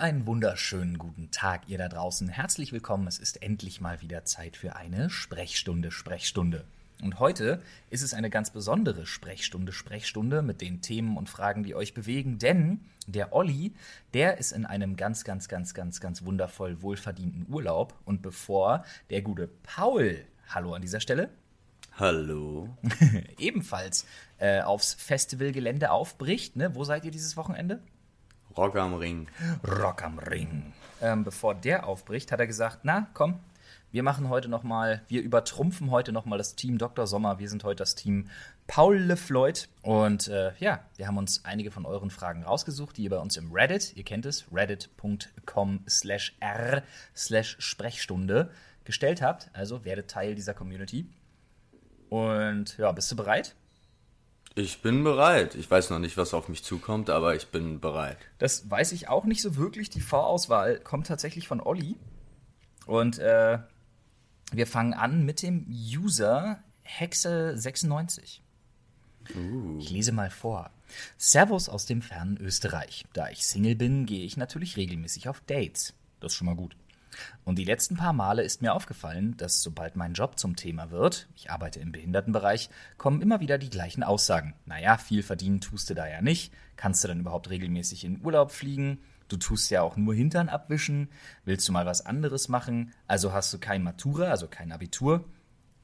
einen wunderschönen guten Tag, ihr da draußen. Herzlich willkommen. Es ist endlich mal wieder Zeit für eine Sprechstunde, Sprechstunde. Und heute ist es eine ganz besondere Sprechstunde, Sprechstunde mit den Themen und Fragen, die euch bewegen, denn der Olli, der ist in einem ganz, ganz, ganz, ganz, ganz wundervoll wohlverdienten Urlaub. Und bevor der gute Paul, hallo an dieser Stelle, Hallo. ebenfalls äh, aufs Festivalgelände aufbricht. Ne? Wo seid ihr dieses Wochenende? Rock am Ring. Rock am Ring. Ähm, bevor der aufbricht, hat er gesagt, na komm, wir machen heute noch mal, wir übertrumpfen heute noch mal das Team Dr. Sommer. Wir sind heute das Team Paul LeFloid. Und äh, ja, wir haben uns einige von euren Fragen rausgesucht, die ihr bei uns im Reddit, ihr kennt es, reddit.com slash r slash Sprechstunde gestellt habt. Also werdet Teil dieser Community. Und ja, bist du bereit? Ich bin bereit. Ich weiß noch nicht, was auf mich zukommt, aber ich bin bereit. Das weiß ich auch nicht so wirklich. Die Vorauswahl kommt tatsächlich von Olli. Und äh, wir fangen an mit dem User Hexe96. Uh. Ich lese mal vor. Servus aus dem fernen Österreich. Da ich Single bin, gehe ich natürlich regelmäßig auf Dates. Das ist schon mal gut. Und die letzten paar Male ist mir aufgefallen, dass sobald mein Job zum Thema wird, ich arbeite im Behindertenbereich, kommen immer wieder die gleichen Aussagen. Naja, viel verdienen tust du da ja nicht. Kannst du dann überhaupt regelmäßig in Urlaub fliegen? Du tust ja auch nur Hintern abwischen. Willst du mal was anderes machen? Also hast du kein Matura, also kein Abitur.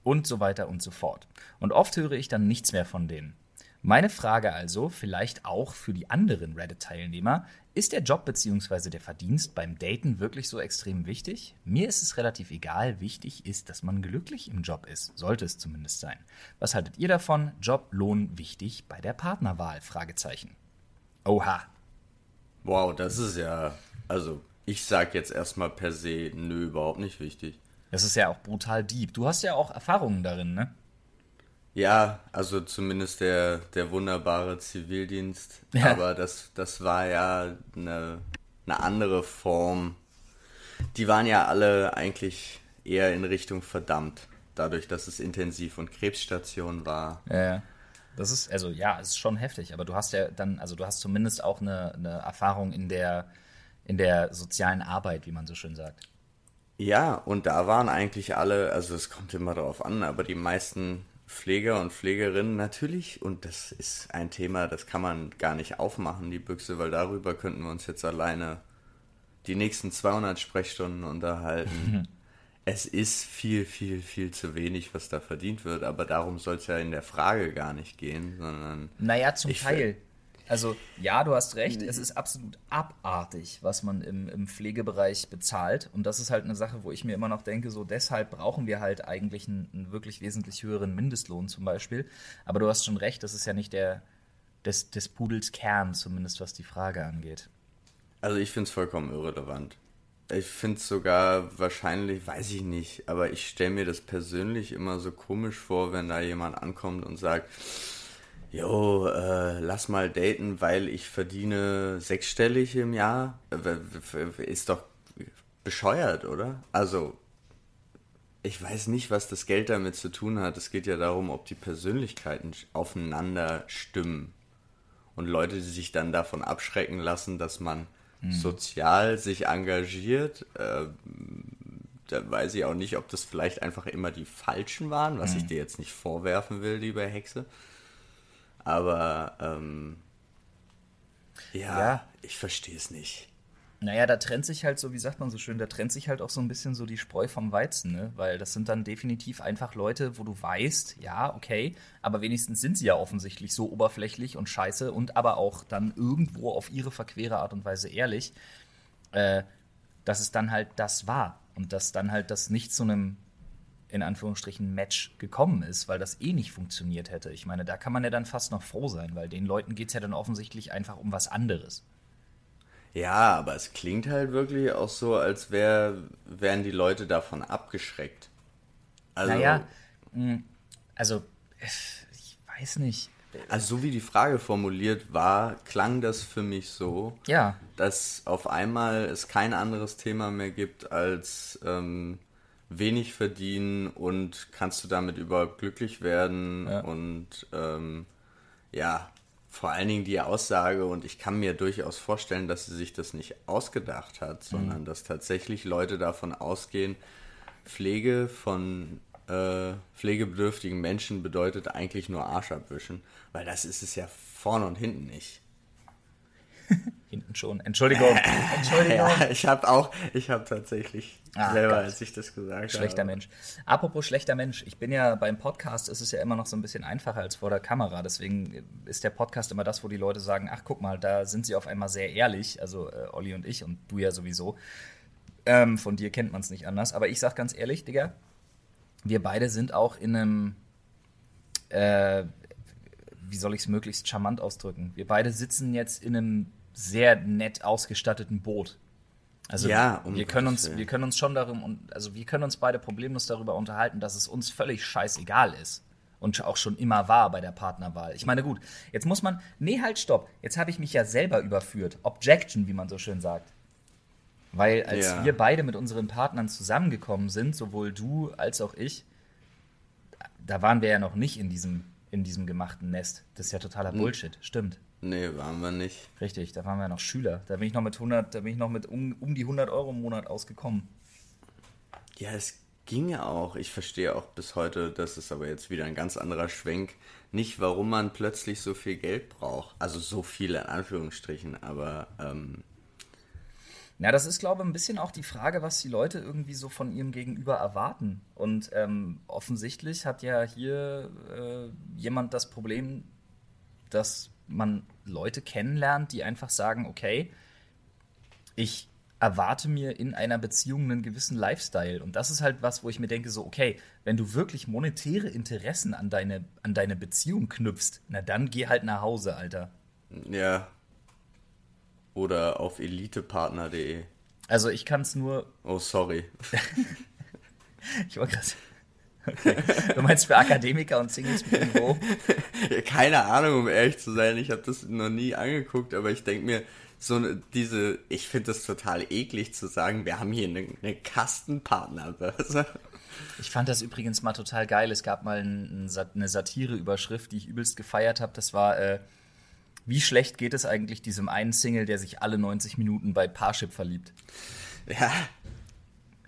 Und so weiter und so fort. Und oft höre ich dann nichts mehr von denen. Meine Frage also, vielleicht auch für die anderen Reddit-Teilnehmer, ist der Job bzw. der Verdienst beim Daten wirklich so extrem wichtig? Mir ist es relativ egal, wichtig ist, dass man glücklich im Job ist, sollte es zumindest sein. Was haltet ihr davon? Job, Lohn wichtig bei der Partnerwahl? Fragezeichen. Oha. Wow, das ist ja. Also, ich sag jetzt erstmal per se, nö, überhaupt nicht wichtig. Das ist ja auch brutal deep. Du hast ja auch Erfahrungen darin, ne? Ja, also zumindest der, der wunderbare Zivildienst. Ja. Aber das, das war ja eine, eine andere Form. Die waren ja alle eigentlich eher in Richtung verdammt. Dadurch, dass es intensiv und Krebsstation war. Ja. Das ist, also ja, es ist schon heftig, aber du hast ja dann, also du hast zumindest auch eine, eine Erfahrung in der, in der sozialen Arbeit, wie man so schön sagt. Ja, und da waren eigentlich alle, also es kommt immer darauf an, aber die meisten Pfleger und Pflegerinnen natürlich, und das ist ein Thema, das kann man gar nicht aufmachen, die Büchse, weil darüber könnten wir uns jetzt alleine die nächsten 200 Sprechstunden unterhalten. es ist viel, viel, viel zu wenig, was da verdient wird, aber darum soll es ja in der Frage gar nicht gehen, sondern. Naja, zum Teil. Also, ja, du hast recht, es ist absolut abartig, was man im, im Pflegebereich bezahlt. Und das ist halt eine Sache, wo ich mir immer noch denke, so deshalb brauchen wir halt eigentlich einen, einen wirklich wesentlich höheren Mindestlohn zum Beispiel. Aber du hast schon recht, das ist ja nicht der des, des Pudels Kern, zumindest was die Frage angeht. Also ich finde es vollkommen irrelevant. Ich finde es sogar wahrscheinlich, weiß ich nicht, aber ich stelle mir das persönlich immer so komisch vor, wenn da jemand ankommt und sagt, Jo, äh, lass mal daten, weil ich verdiene sechsstellig im Jahr. Äh, Ist doch bescheuert, oder? Also, ich weiß nicht, was das Geld damit zu tun hat. Es geht ja darum, ob die Persönlichkeiten aufeinander stimmen. Und Leute, die sich dann davon abschrecken lassen, dass man sozial sich engagiert, äh, da weiß ich auch nicht, ob das vielleicht einfach immer die Falschen waren, was ich dir jetzt nicht vorwerfen will, liebe Hexe. Aber ähm, ja, Ja. ich verstehe es nicht. Naja, da trennt sich halt so, wie sagt man so schön, da trennt sich halt auch so ein bisschen so die Spreu vom Weizen, ne? Weil das sind dann definitiv einfach Leute, wo du weißt, ja, okay, aber wenigstens sind sie ja offensichtlich so oberflächlich und scheiße und aber auch dann irgendwo auf ihre verquere Art und Weise ehrlich, äh, dass es dann halt das war und dass dann halt das nicht zu einem in Anführungsstrichen Match gekommen ist, weil das eh nicht funktioniert hätte. Ich meine, da kann man ja dann fast noch froh sein, weil den Leuten geht es ja dann offensichtlich einfach um was anderes. Ja, aber es klingt halt wirklich auch so, als wär, wären die Leute davon abgeschreckt. Also, Naja, mh, also, ich weiß nicht. also so wie die Frage formuliert war, klang das für mich so, Ja, dass auf einmal es kein anderes Thema mehr gibt als ähm, wenig verdienen und kannst du damit überhaupt glücklich werden Ja. und ähm, ja, vor allen Dingen die Aussage, und ich kann mir durchaus vorstellen, dass sie sich das nicht ausgedacht hat, sondern mhm. dass tatsächlich Leute davon ausgehen, Pflege von äh, pflegebedürftigen Menschen bedeutet eigentlich nur Arsch abwischen, weil das ist es ja vorne und hinten nicht. Hinten schon. Entschuldigung. Entschuldigung. ja, ich habe auch, ich habe tatsächlich ah, selber, Gott. als ich das gesagt schlechter habe. Schlechter Mensch. Apropos schlechter Mensch, ich bin ja beim Podcast, ist es ja immer noch so ein bisschen einfacher als vor der Kamera. Deswegen ist der Podcast immer das, wo die Leute sagen, ach guck mal, da sind sie auf einmal sehr ehrlich, also äh, Olli und ich und du ja sowieso. Ähm, von dir kennt man es nicht anders. Aber ich sag ganz ehrlich, Digga, wir beide sind auch in einem, äh, wie soll ich es möglichst charmant ausdrücken? Wir beide sitzen jetzt in einem sehr nett ausgestatteten Boot. Also ja, um wir können uns, wir können uns schon darum, also wir können uns beide problemlos darüber unterhalten, dass es uns völlig scheißegal ist und auch schon immer war bei der Partnerwahl. Ich meine, gut, jetzt muss man, nee, halt, stopp. Jetzt habe ich mich ja selber überführt. Objection, wie man so schön sagt. Weil als ja. wir beide mit unseren Partnern zusammengekommen sind, sowohl du als auch ich, da waren wir ja noch nicht in diesem, in diesem gemachten Nest. Das ist ja totaler hm. Bullshit, stimmt. Nee, waren wir nicht. Richtig, da waren wir noch Schüler. Da bin ich noch mit 100, da bin ich noch mit um, um die 100 Euro im Monat ausgekommen. Ja, es ging ja auch. Ich verstehe auch bis heute, das ist aber jetzt wieder ein ganz anderer Schwenk, nicht, warum man plötzlich so viel Geld braucht. Also so viel in Anführungsstrichen, aber ähm, ja, das ist, glaube ich, ein bisschen auch die Frage, was die Leute irgendwie so von ihrem Gegenüber erwarten. Und ähm, offensichtlich hat ja hier äh, jemand das Problem, dass man Leute kennenlernt, die einfach sagen, okay, ich erwarte mir in einer Beziehung einen gewissen Lifestyle. Und das ist halt was, wo ich mir denke, so, okay, wenn du wirklich monetäre Interessen an deine, an deine Beziehung knüpfst, na dann geh halt nach Hause, Alter. Ja, oder auf elitepartner.de. Also ich kann es nur. Oh, sorry. ich war gerade. Okay. Du meinst für Akademiker und Singles mit Niveau? Keine Ahnung, um ehrlich zu sein. Ich habe das noch nie angeguckt, aber ich denke mir, so eine, diese, ich finde das total eklig zu sagen, wir haben hier eine, eine Kastenpartnerbörse. Ich fand das übrigens mal total geil. Es gab mal ein, eine Satireüberschrift, die ich übelst gefeiert habe. Das war äh, wie schlecht geht es eigentlich diesem einen Single, der sich alle 90 Minuten bei Parship verliebt? Ja.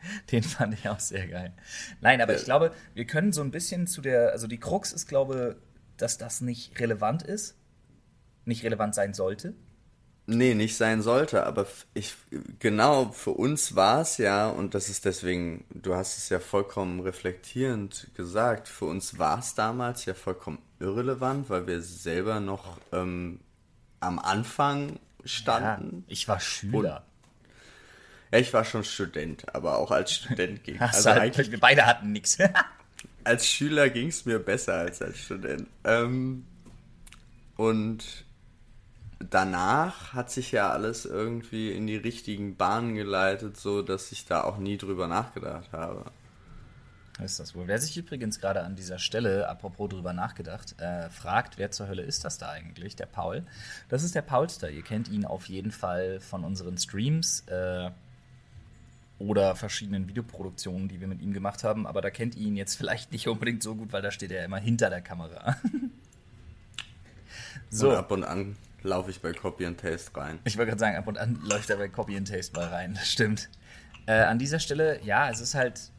Den fand ich auch sehr geil. Nein, aber ich glaube, wir können so ein bisschen zu der, also die Krux ist, glaube, dass das nicht relevant ist, nicht relevant sein sollte. Nee, nicht sein sollte, aber ich, genau, für uns war es ja, und das ist deswegen, du hast es ja vollkommen reflektierend gesagt, für uns war es damals ja vollkommen irrelevant, weil wir selber noch ähm, am Anfang standen. Ja, ich war Schüler. Ja, ich war schon Student, aber auch als Student ging es. Also halt, wir beide hatten nichts. als Schüler ging es mir besser als als Student. Ähm, und danach hat sich ja alles irgendwie in die richtigen Bahnen geleitet, so dass ich da auch nie drüber nachgedacht habe. Ist das wohl. Wer sich übrigens gerade an dieser Stelle, apropos drüber nachgedacht, äh, fragt, wer zur Hölle ist das da eigentlich? Der Paul. Das ist der Paulster. Ihr kennt ihn auf jeden Fall von unseren Streams äh, oder verschiedenen Videoproduktionen, die wir mit ihm gemacht haben. Aber da kennt ihr ihn jetzt vielleicht nicht unbedingt so gut, weil da steht er immer hinter der Kamera. so. Und ab und an laufe ich bei Copy and Taste rein. Ich wollte gerade sagen, ab und an läuft er bei Copy and Taste mal rein. Das stimmt. Äh, an dieser Stelle, ja, es ist halt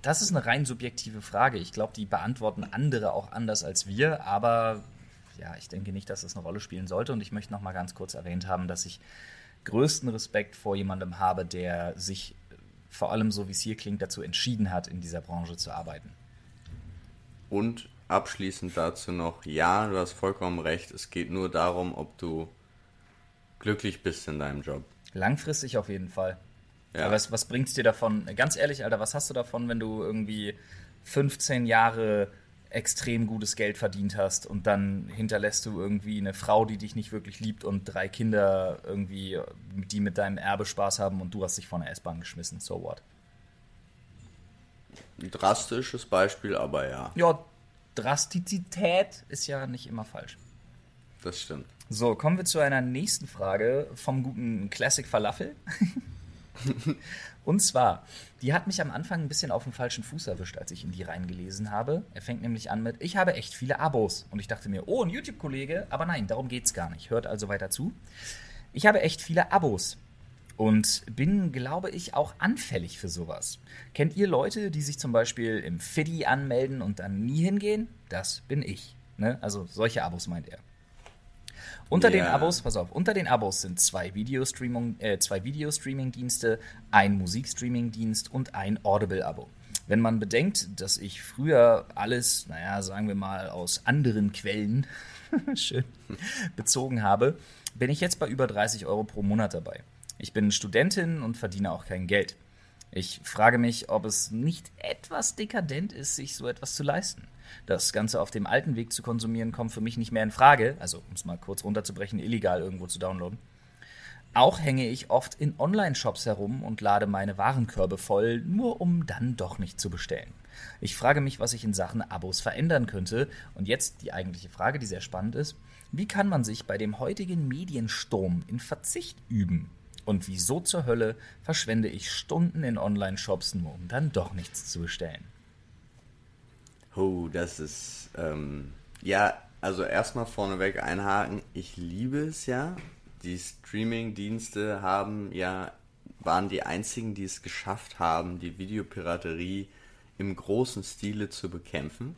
das ist eine rein subjektive Frage. Ich glaube, die beantworten andere auch anders als wir, aber ja, ich denke nicht, dass das eine Rolle spielen sollte. Und ich möchte noch mal ganz kurz erwähnt haben, dass ich größten Respekt vor jemandem habe, der sich vor allem so wie es hier klingt dazu entschieden hat, in dieser Branche zu arbeiten. Und abschließend dazu noch, ja, du hast vollkommen recht, es geht nur darum, ob du glücklich bist in deinem Job. Langfristig auf jeden Fall. Ja. Aber was, was bringt es dir davon? Ganz ehrlich, Alter, was hast du davon, wenn du irgendwie 15 Jahre extrem gutes Geld verdient hast und dann hinterlässt du irgendwie eine Frau, die dich nicht wirklich liebt und drei Kinder irgendwie, die mit deinem Erbe Spaß haben und du hast dich von der S-Bahn geschmissen. So what? Ein drastisches Beispiel, aber ja. Ja, Drastizität ist ja nicht immer falsch. Das stimmt. So, kommen wir zu einer nächsten Frage vom guten Classic Falafel. Und zwar, die hat mich am Anfang ein bisschen auf dem falschen Fuß erwischt, als ich in die reingelesen habe. Er fängt nämlich an mit, ich habe echt viele Abos. Und ich dachte mir, oh, ein YouTube-Kollege, aber nein, darum geht's gar nicht. Hört also weiter zu. Ich habe echt viele Abos. Und bin, glaube ich, auch anfällig für sowas. Kennt ihr Leute, die sich zum Beispiel im Fiddy anmelden und dann nie hingehen? Das bin ich. Ne? Also solche Abos meint er. Unter yeah. den Abos, pass auf, unter den Abos sind zwei Videostreaming, äh, zwei Videostreaming-Dienste, ein Musikstreaming-Dienst und ein Audible-Abo. Wenn man bedenkt, dass ich früher alles, naja, sagen wir mal, aus anderen Quellen schön bezogen habe, bin ich jetzt bei über 30 Euro pro Monat dabei. Ich bin Studentin und verdiene auch kein Geld. Ich frage mich, ob es nicht etwas dekadent ist, sich so etwas zu leisten. Das Ganze auf dem alten Weg zu konsumieren, kommt für mich nicht mehr in Frage. Also, um es mal kurz runterzubrechen, illegal irgendwo zu downloaden. Auch hänge ich oft in Online-Shops herum und lade meine Warenkörbe voll, nur um dann doch nicht zu bestellen. Ich frage mich, was ich in Sachen Abos verändern könnte. Und jetzt die eigentliche Frage, die sehr spannend ist. Wie kann man sich bei dem heutigen Mediensturm in Verzicht üben? Und wieso zur Hölle verschwende ich Stunden in Online-Shops, nur um dann doch nichts zu bestellen? Oh, das ist, ähm, ja, also erstmal vorneweg einhaken. Ich liebe es ja. Die Streaming-Dienste haben ja, waren die einzigen, die es geschafft haben, die Videopiraterie im großen Stile zu bekämpfen.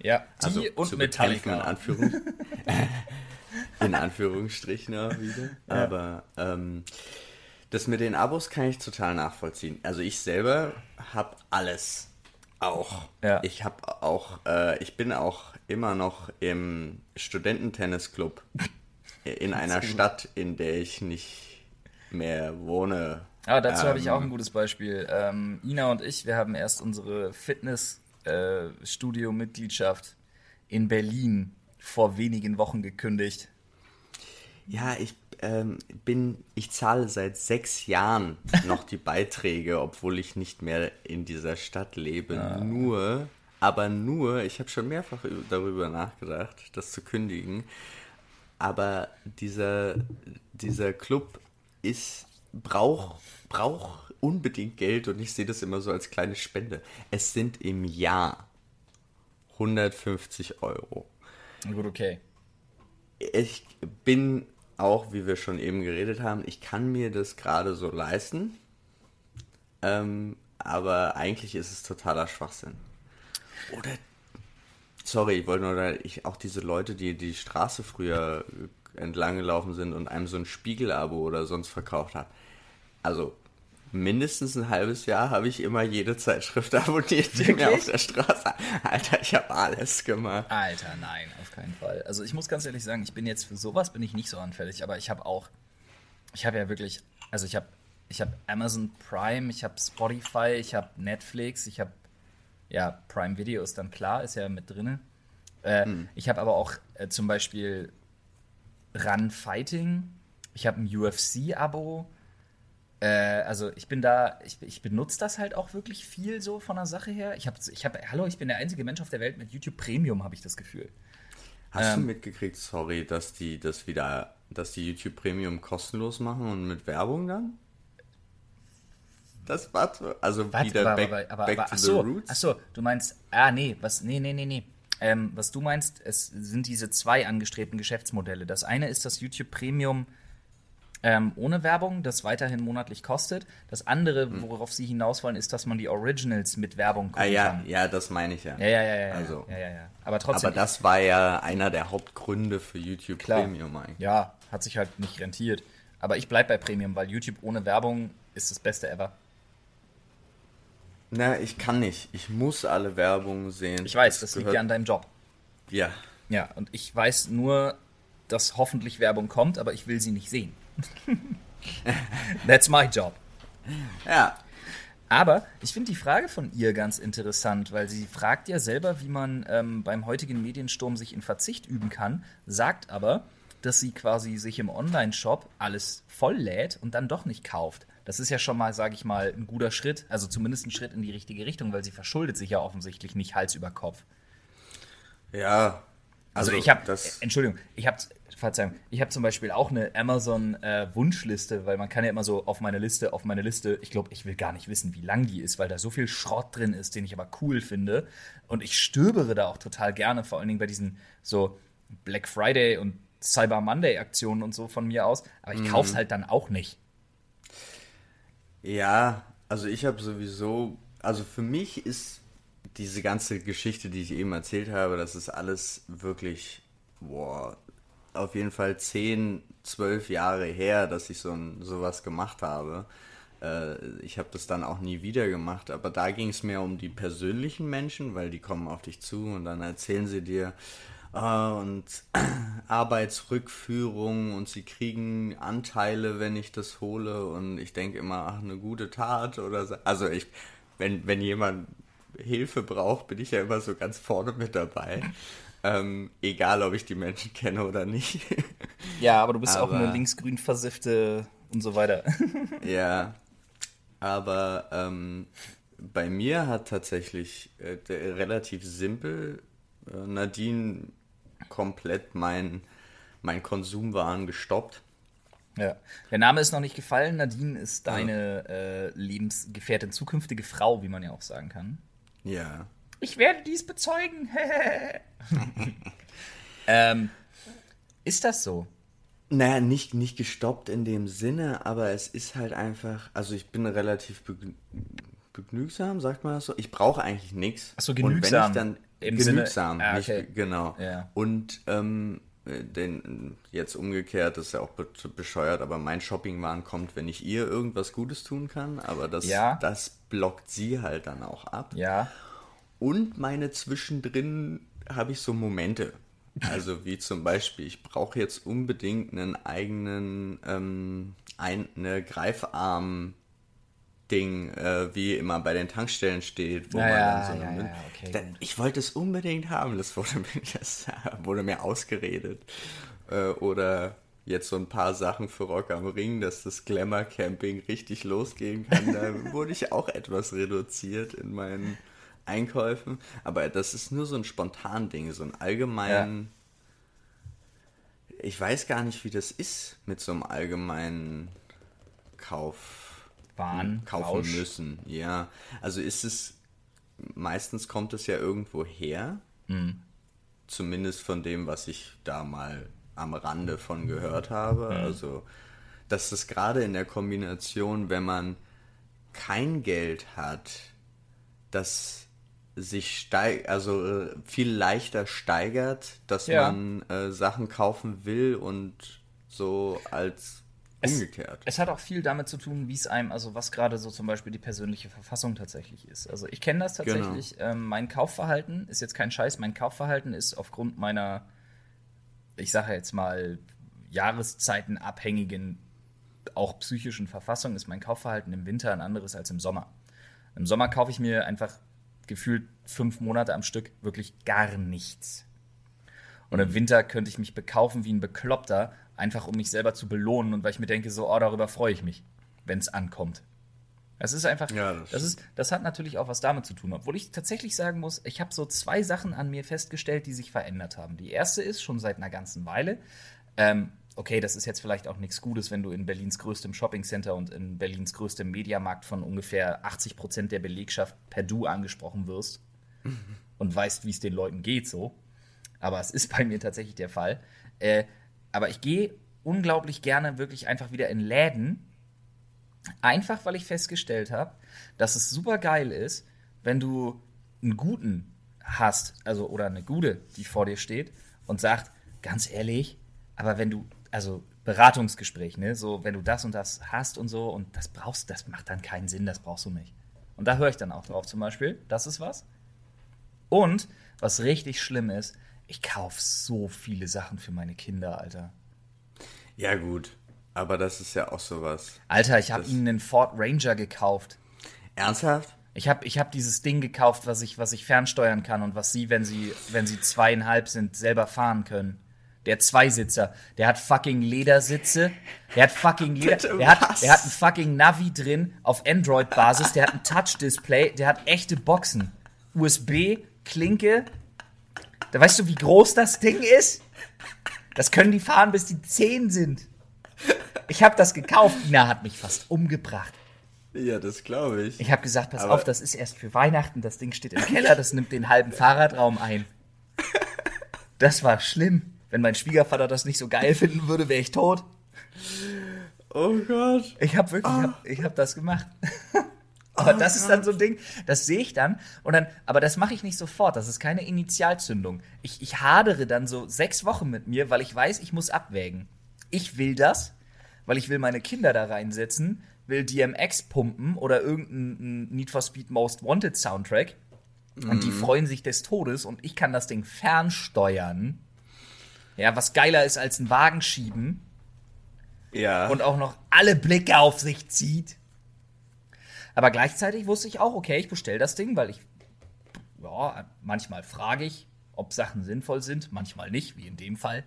Ja, die also und Metallica. In, Anführungs in Anführungsstrichen auch wieder. Ja. Aber ähm, das mit den Abos kann ich total nachvollziehen. Also ich selber habe alles auch. Ja. Ich habe auch, äh, ich bin auch immer noch im Studententennisclub in einer Stadt, in der ich nicht mehr wohne. Aber dazu ähm, habe ich auch ein gutes Beispiel. Ähm, Ina und ich, wir haben erst unsere Fitnessstudio-Mitgliedschaft äh, in Berlin vor wenigen Wochen gekündigt. Ja, ich ähm, bin, ich zahle seit sechs Jahren noch die Beiträge, obwohl ich nicht mehr in dieser Stadt lebe. Ah. Nur, aber nur, ich habe schon mehrfach darüber nachgedacht, das zu kündigen. Aber dieser, dieser Club ist, braucht, braucht unbedingt Geld und ich sehe das immer so als kleine Spende. Es sind im Jahr 150 Euro. Gut, okay. Ich bin auch, wie wir schon eben geredet haben, ich kann mir das gerade so leisten. Ähm, aber eigentlich ist es totaler Schwachsinn. Oder, sorry, ich wollte nur, ich, auch diese Leute, die die Straße früher entlang gelaufen sind und einem so ein Spiegelabo oder sonst verkauft haben. Also, mindestens ein halbes Jahr habe ich immer jede Zeitschrift abonniert, die mir auf der Straße. Alter, ich habe alles gemacht. Alter, nein, auf keinen Fall. Also ich muss ganz ehrlich sagen, ich bin jetzt für sowas bin ich nicht so anfällig, aber ich habe auch, ich habe ja wirklich, also ich habe, ich habe Amazon Prime, ich habe Spotify, ich habe Netflix, ich habe ja Prime Video ist dann klar, ist ja mit drinne. Äh, hm. Ich habe aber auch äh, zum Beispiel Run Fighting, ich habe ein UFC-Abo also ich bin da, ich, ich benutze das halt auch wirklich viel so von der Sache her. Ich habe, ich hab, hallo, ich bin der einzige Mensch auf der Welt mit YouTube Premium, habe ich das Gefühl. Hast ähm, du mitgekriegt, sorry, dass die das wieder, dass die YouTube Premium kostenlos machen und mit Werbung dann? Das war also Warte, wieder aber, back, aber, aber, back to achso, the roots. Achso, du meinst, ah nee, was, nee, nee, nee, nee. Ähm, was du meinst, es sind diese zwei angestrebten Geschäftsmodelle. Das eine ist das YouTube Premium ähm, ohne Werbung, das weiterhin monatlich kostet. Das andere, hm. worauf sie hinaus wollen, ist, dass man die Originals mit Werbung gucken ah, ja, kann. Ja, das meine ich ja. Ja, ja, ja, ja. Also, ja, ja, ja. Aber trotzdem. Aber das war ja einer der Hauptgründe für YouTube klar. Premium eigentlich. Ja, hat sich halt nicht rentiert. Aber ich bleibe bei Premium, weil YouTube ohne Werbung ist das Beste ever. Na, ich kann nicht. Ich muss alle Werbung sehen. Ich weiß, das, das liegt ja an deinem Job. Ja. Ja, und ich weiß nur, dass hoffentlich Werbung kommt, aber ich will sie nicht sehen. That's my job. Ja. Aber ich finde die Frage von ihr ganz interessant, weil sie fragt ja selber, wie man ähm, beim heutigen Mediensturm sich in Verzicht üben kann, sagt aber, dass sie quasi sich im Online-Shop alles voll lädt und dann doch nicht kauft. Das ist ja schon mal, sage ich mal, ein guter Schritt, also zumindest ein Schritt in die richtige Richtung, weil sie verschuldet sich ja offensichtlich nicht Hals über Kopf. Ja. Also, also ich habe, Entschuldigung, ich habe Verzeihung. Ich habe zum Beispiel auch eine Amazon-Wunschliste, äh, weil man kann ja immer so auf meine Liste, auf meine Liste, ich glaube, ich will gar nicht wissen, wie lang die ist, weil da so viel Schrott drin ist, den ich aber cool finde. Und ich stöbere da auch total gerne, vor allen Dingen bei diesen so Black Friday und Cyber Monday-Aktionen und so von mir aus. Aber ich mhm. kauf's halt dann auch nicht. Ja, also ich habe sowieso, also für mich ist diese ganze Geschichte, die ich eben erzählt habe, das ist alles wirklich, boah, auf jeden Fall 10, 12 Jahre her, dass ich so ein, sowas gemacht habe. Äh, ich habe das dann auch nie wieder gemacht, aber da ging es mehr um die persönlichen Menschen, weil die kommen auf dich zu und dann erzählen sie dir, Uh, und Arbeitsrückführung und sie kriegen Anteile, wenn ich das hole und ich denke immer, ach, eine gute Tat oder so. Also ich, wenn, wenn jemand Hilfe braucht, bin ich ja immer so ganz vorne mit dabei. Ähm, egal, ob ich die Menschen kenne oder nicht. Ja, aber du bist aber, auch eine linksgrün versiffte und so weiter. ja, aber ähm, bei mir hat tatsächlich äh, relativ simpel äh, Nadine komplett mein, mein Konsumwahn gestoppt. Ja. Der Name ist noch nicht gefallen. Nadine ist deine ja. äh, Lebensgefährtin, zukünftige Frau, wie man ja auch sagen kann. Ja. Ich werde dies bezeugen. ähm, ist das so? Naja, nicht, nicht gestoppt in dem Sinne, aber es ist halt einfach, also ich bin relativ begnügsam, sagt man das so. Ich brauche eigentlich nichts. Achso, genügsam. Und wenn ich dann, Im genügsam, Sinne, ah, okay. nicht, genau. Ja. Und ähm, denn jetzt umgekehrt ist ja auch bescheuert, aber mein Shoppingwahn kommt, wenn ich ihr irgendwas Gutes tun kann, aber das, ja. das blockt sie halt dann auch ab. Ja. Und meine zwischendrin habe ich so Momente. Also wie zum Beispiel, ich brauche jetzt unbedingt einen eigenen, ähm, ein, eine Greifarm Ding, äh, wie immer bei den Tankstellen steht, wo ja, man dann so ja, eine, ja, okay, dann, Ich wollte es unbedingt haben, das wurde mir, das wurde mir ausgeredet. Äh, oder jetzt so ein paar Sachen für Rock am Ring, dass das Glamour Camping richtig losgehen kann. Da wurde ich auch etwas reduziert in meinen Einkäufen. Aber das ist nur so ein spontan Ding, so ein allgemeinen. Ich weiß gar nicht, wie das ist mit so einem allgemeinen Kauf Wahn, kaufen Rausch. müssen. Ja, also ist es meistens kommt es ja irgendwo her. Mhm. Zumindest von dem, was ich da mal am Rande von gehört habe. Mhm. Also, dass es gerade in der Kombination, wenn man kein Geld hat, dass sich steig also äh, viel leichter steigert, dass ja. man äh, Sachen kaufen will und so als Umgekehrt. Es, hat auch viel damit zu tun, wie es einem, also was gerade so zum Beispiel die persönliche Verfassung tatsächlich ist. Also ich kenne das tatsächlich. Genau. Ähm, mein Kaufverhalten ist jetzt kein Scheiß. Mein Kaufverhalten ist aufgrund meiner, ich sage jetzt mal, jahreszeitenabhängigen, auch psychischen Verfassung, ist mein Kaufverhalten im Winter ein anderes als im Sommer. Im Sommer kaufe ich mir einfach gefühlt fünf Monate am Stück wirklich gar nichts. Und im Winter könnte ich mich bekaufen wie ein Bekloppter einfach um mich selber zu belohnen und weil ich mir denke, so, oh, darüber freue ich mich, wenn es ankommt. Das ist einfach, ja, das, das, ist, das hat natürlich auch was damit zu tun. Obwohl ich tatsächlich sagen muss, ich habe so zwei Sachen an mir festgestellt, die sich verändert haben. Die erste ist schon seit einer ganzen Weile, ähm, okay, das ist jetzt vielleicht auch nichts Gutes, wenn du in Berlins größtem Shoppingcenter und in Berlins größtem Mediamarkt von ungefähr 80 Prozent der Belegschaft per Du angesprochen wirst mhm. und weißt, wie es den Leuten geht so. Aber es ist bei mir tatsächlich der Fall. Äh, aber ich gehe unglaublich gerne wirklich einfach wieder in Läden. Einfach weil ich festgestellt habe, dass es super geil ist, wenn du einen guten hast, also oder eine gute, die vor dir steht und sagt, ganz ehrlich, aber wenn du, also Beratungsgespräch, ne, so wenn du das und das hast und so und das brauchst, das macht dann keinen Sinn, das brauchst du nicht. Und da höre ich dann auch drauf zum Beispiel, das ist was. Und was richtig schlimm ist, ich kaufe so viele Sachen für meine Kinder, Alter. Ja, gut. Aber das ist ja auch sowas. Alter, ich habe ihnen einen Ford Ranger gekauft. Ernsthaft? Ich habe ich hab dieses Ding gekauft, was ich, was ich fernsteuern kann und was sie, wenn sie, wenn sie zweieinhalb sind, selber fahren können. Der Zweisitzer, der hat fucking Ledersitze, der hat fucking Leder, der hat, der hat ein fucking Navi drin auf Android-Basis, der hat ein Touch-Display, der hat echte Boxen, USB, Klinke, da weißt du, wie groß das Ding ist? Das können die fahren, bis die 10 sind. Ich habe das gekauft. Ina hat mich fast umgebracht. Ja, das glaube ich. Ich habe gesagt, pass Aber- auf, das ist erst für Weihnachten. Das Ding steht im Keller, das nimmt den halben Fahrradraum ein. Das war schlimm. Wenn mein Schwiegervater das nicht so geil finden würde, wäre ich tot. Oh Gott. Ich habe wirklich, ich hab, ich hab das gemacht. aber das ist dann so ein Ding, das sehe ich dann und dann, aber das mache ich nicht sofort. Das ist keine Initialzündung. Ich, ich hadere dann so sechs Wochen mit mir, weil ich weiß, ich muss abwägen. Ich will das, weil ich will meine Kinder da reinsetzen, will DMX pumpen oder irgendeinen Need for Speed Most Wanted Soundtrack und die freuen sich des Todes und ich kann das Ding fernsteuern. Ja, was geiler ist als einen Wagen schieben Ja. und auch noch alle Blicke auf sich zieht. Aber gleichzeitig wusste ich auch, okay, ich bestelle das Ding, weil ich, ja, manchmal frage ich, ob Sachen sinnvoll sind, manchmal nicht, wie in dem Fall.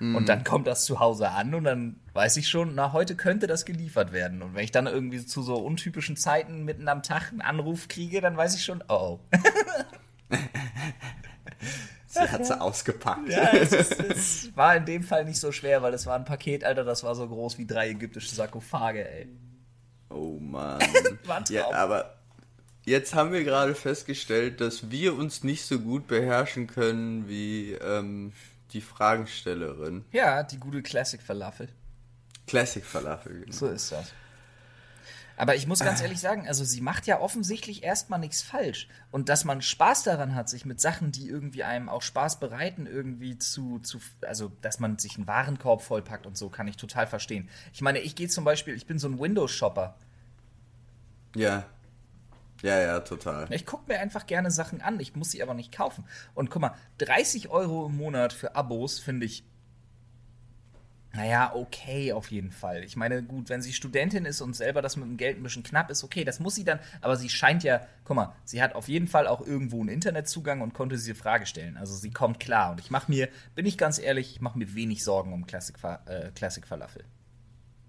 Und dann kommt das zu Hause an und dann weiß ich schon, na, heute könnte das geliefert werden. Und wenn ich dann irgendwie zu so untypischen Zeiten mitten am Tag einen Anruf kriege, dann weiß ich schon, oh, oh. sie hat sie ausgepackt. Ja, es, ist, es war in dem Fall nicht so schwer, weil es war ein Paket, Alter, das war so groß wie drei ägyptische Sarkophage, ey. Oh Mann. War ein Traum. ja, aber jetzt haben wir gerade festgestellt, dass wir uns nicht so gut beherrschen können wie ähm, die Fragenstellerin. Ja, die gute Classic Falafel. Classic Falafel. Genau. So ist das. Aber ich muss ganz ehrlich sagen, also sie macht ja offensichtlich erstmal nichts falsch. Und dass man Spaß daran hat, sich mit Sachen, die irgendwie einem auch Spaß bereiten, irgendwie zu, zu also dass man sich einen Warenkorb vollpackt und so, kann ich total verstehen. Ich meine, ich gehe zum Beispiel, ich bin so ein Windows-Shopper. Ja. Ja, ja, total. Ich gucke mir einfach gerne Sachen an, ich muss sie aber nicht kaufen. Und guck mal, 30 Euro im Monat für Abos finde ich, naja, okay auf jeden Fall. Ich meine, gut, wenn sie Studentin ist und selber das mit dem Geld ein bisschen knapp ist, okay, das muss sie dann, aber sie scheint ja, guck mal, sie hat auf jeden Fall auch irgendwo einen Internetzugang und konnte diese Frage stellen. Also sie kommt klar. Und ich mache mir, bin ich ganz ehrlich, ich mache mir wenig Sorgen um Classic, äh, Classic Falafel.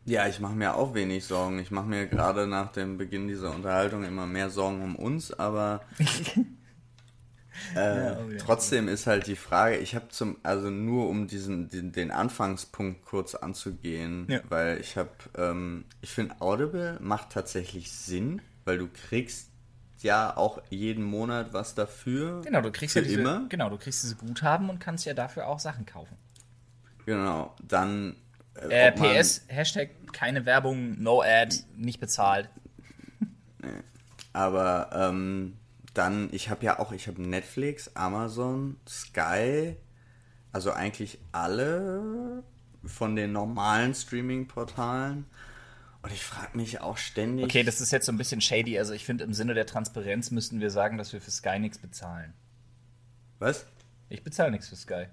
Ja, ich mache mir auch wenig Sorgen. Ich mache mir gerade nach dem Beginn dieser Unterhaltung immer mehr Sorgen um uns, aber äh, Ja, ja. trotzdem ist halt die Frage, ich habe zum, also nur um diesen, den, den Anfangspunkt kurz anzugehen, Ja. weil ich habe, ähm, ich finde Audible macht tatsächlich Sinn, weil du kriegst ja auch jeden Monat was dafür. Genau, du kriegst ja diese, immer. genau, du kriegst diese Guthaben und kannst ja dafür auch Sachen kaufen. Genau, dann Äh, man- PS, Hashtag keine Werbung, no ad, nicht bezahlt. Aber ähm, dann, ich habe ja auch, ich habe Netflix, Amazon, Sky, also eigentlich alle von den normalen Streaming-Portalen. Und ich frage mich auch ständig. Okay, das ist jetzt so ein bisschen shady. Also ich finde, im Sinne der Transparenz müssten wir sagen, dass wir für Sky nichts bezahlen. Was? Ich bezahle nichts für Sky.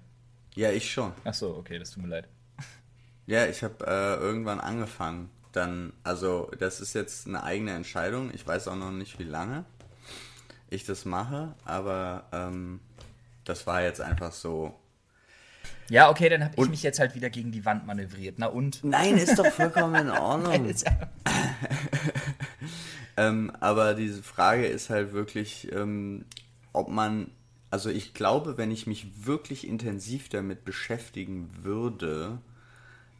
Ja, ich schon. Ach so, okay, das tut mir leid. Ja, ich habe äh, irgendwann angefangen. Dann, also das ist jetzt eine eigene Entscheidung. Ich weiß auch noch nicht, wie lange ich das mache, aber ähm, das war jetzt einfach so. Ja, okay, dann habe ich mich jetzt halt wieder gegen die Wand manövriert. Na und? Nein, ist doch vollkommen in Ordnung. Ja- Ähm, aber diese Frage ist halt wirklich, ähm, ob man, also ich glaube, wenn ich mich wirklich intensiv damit beschäftigen würde,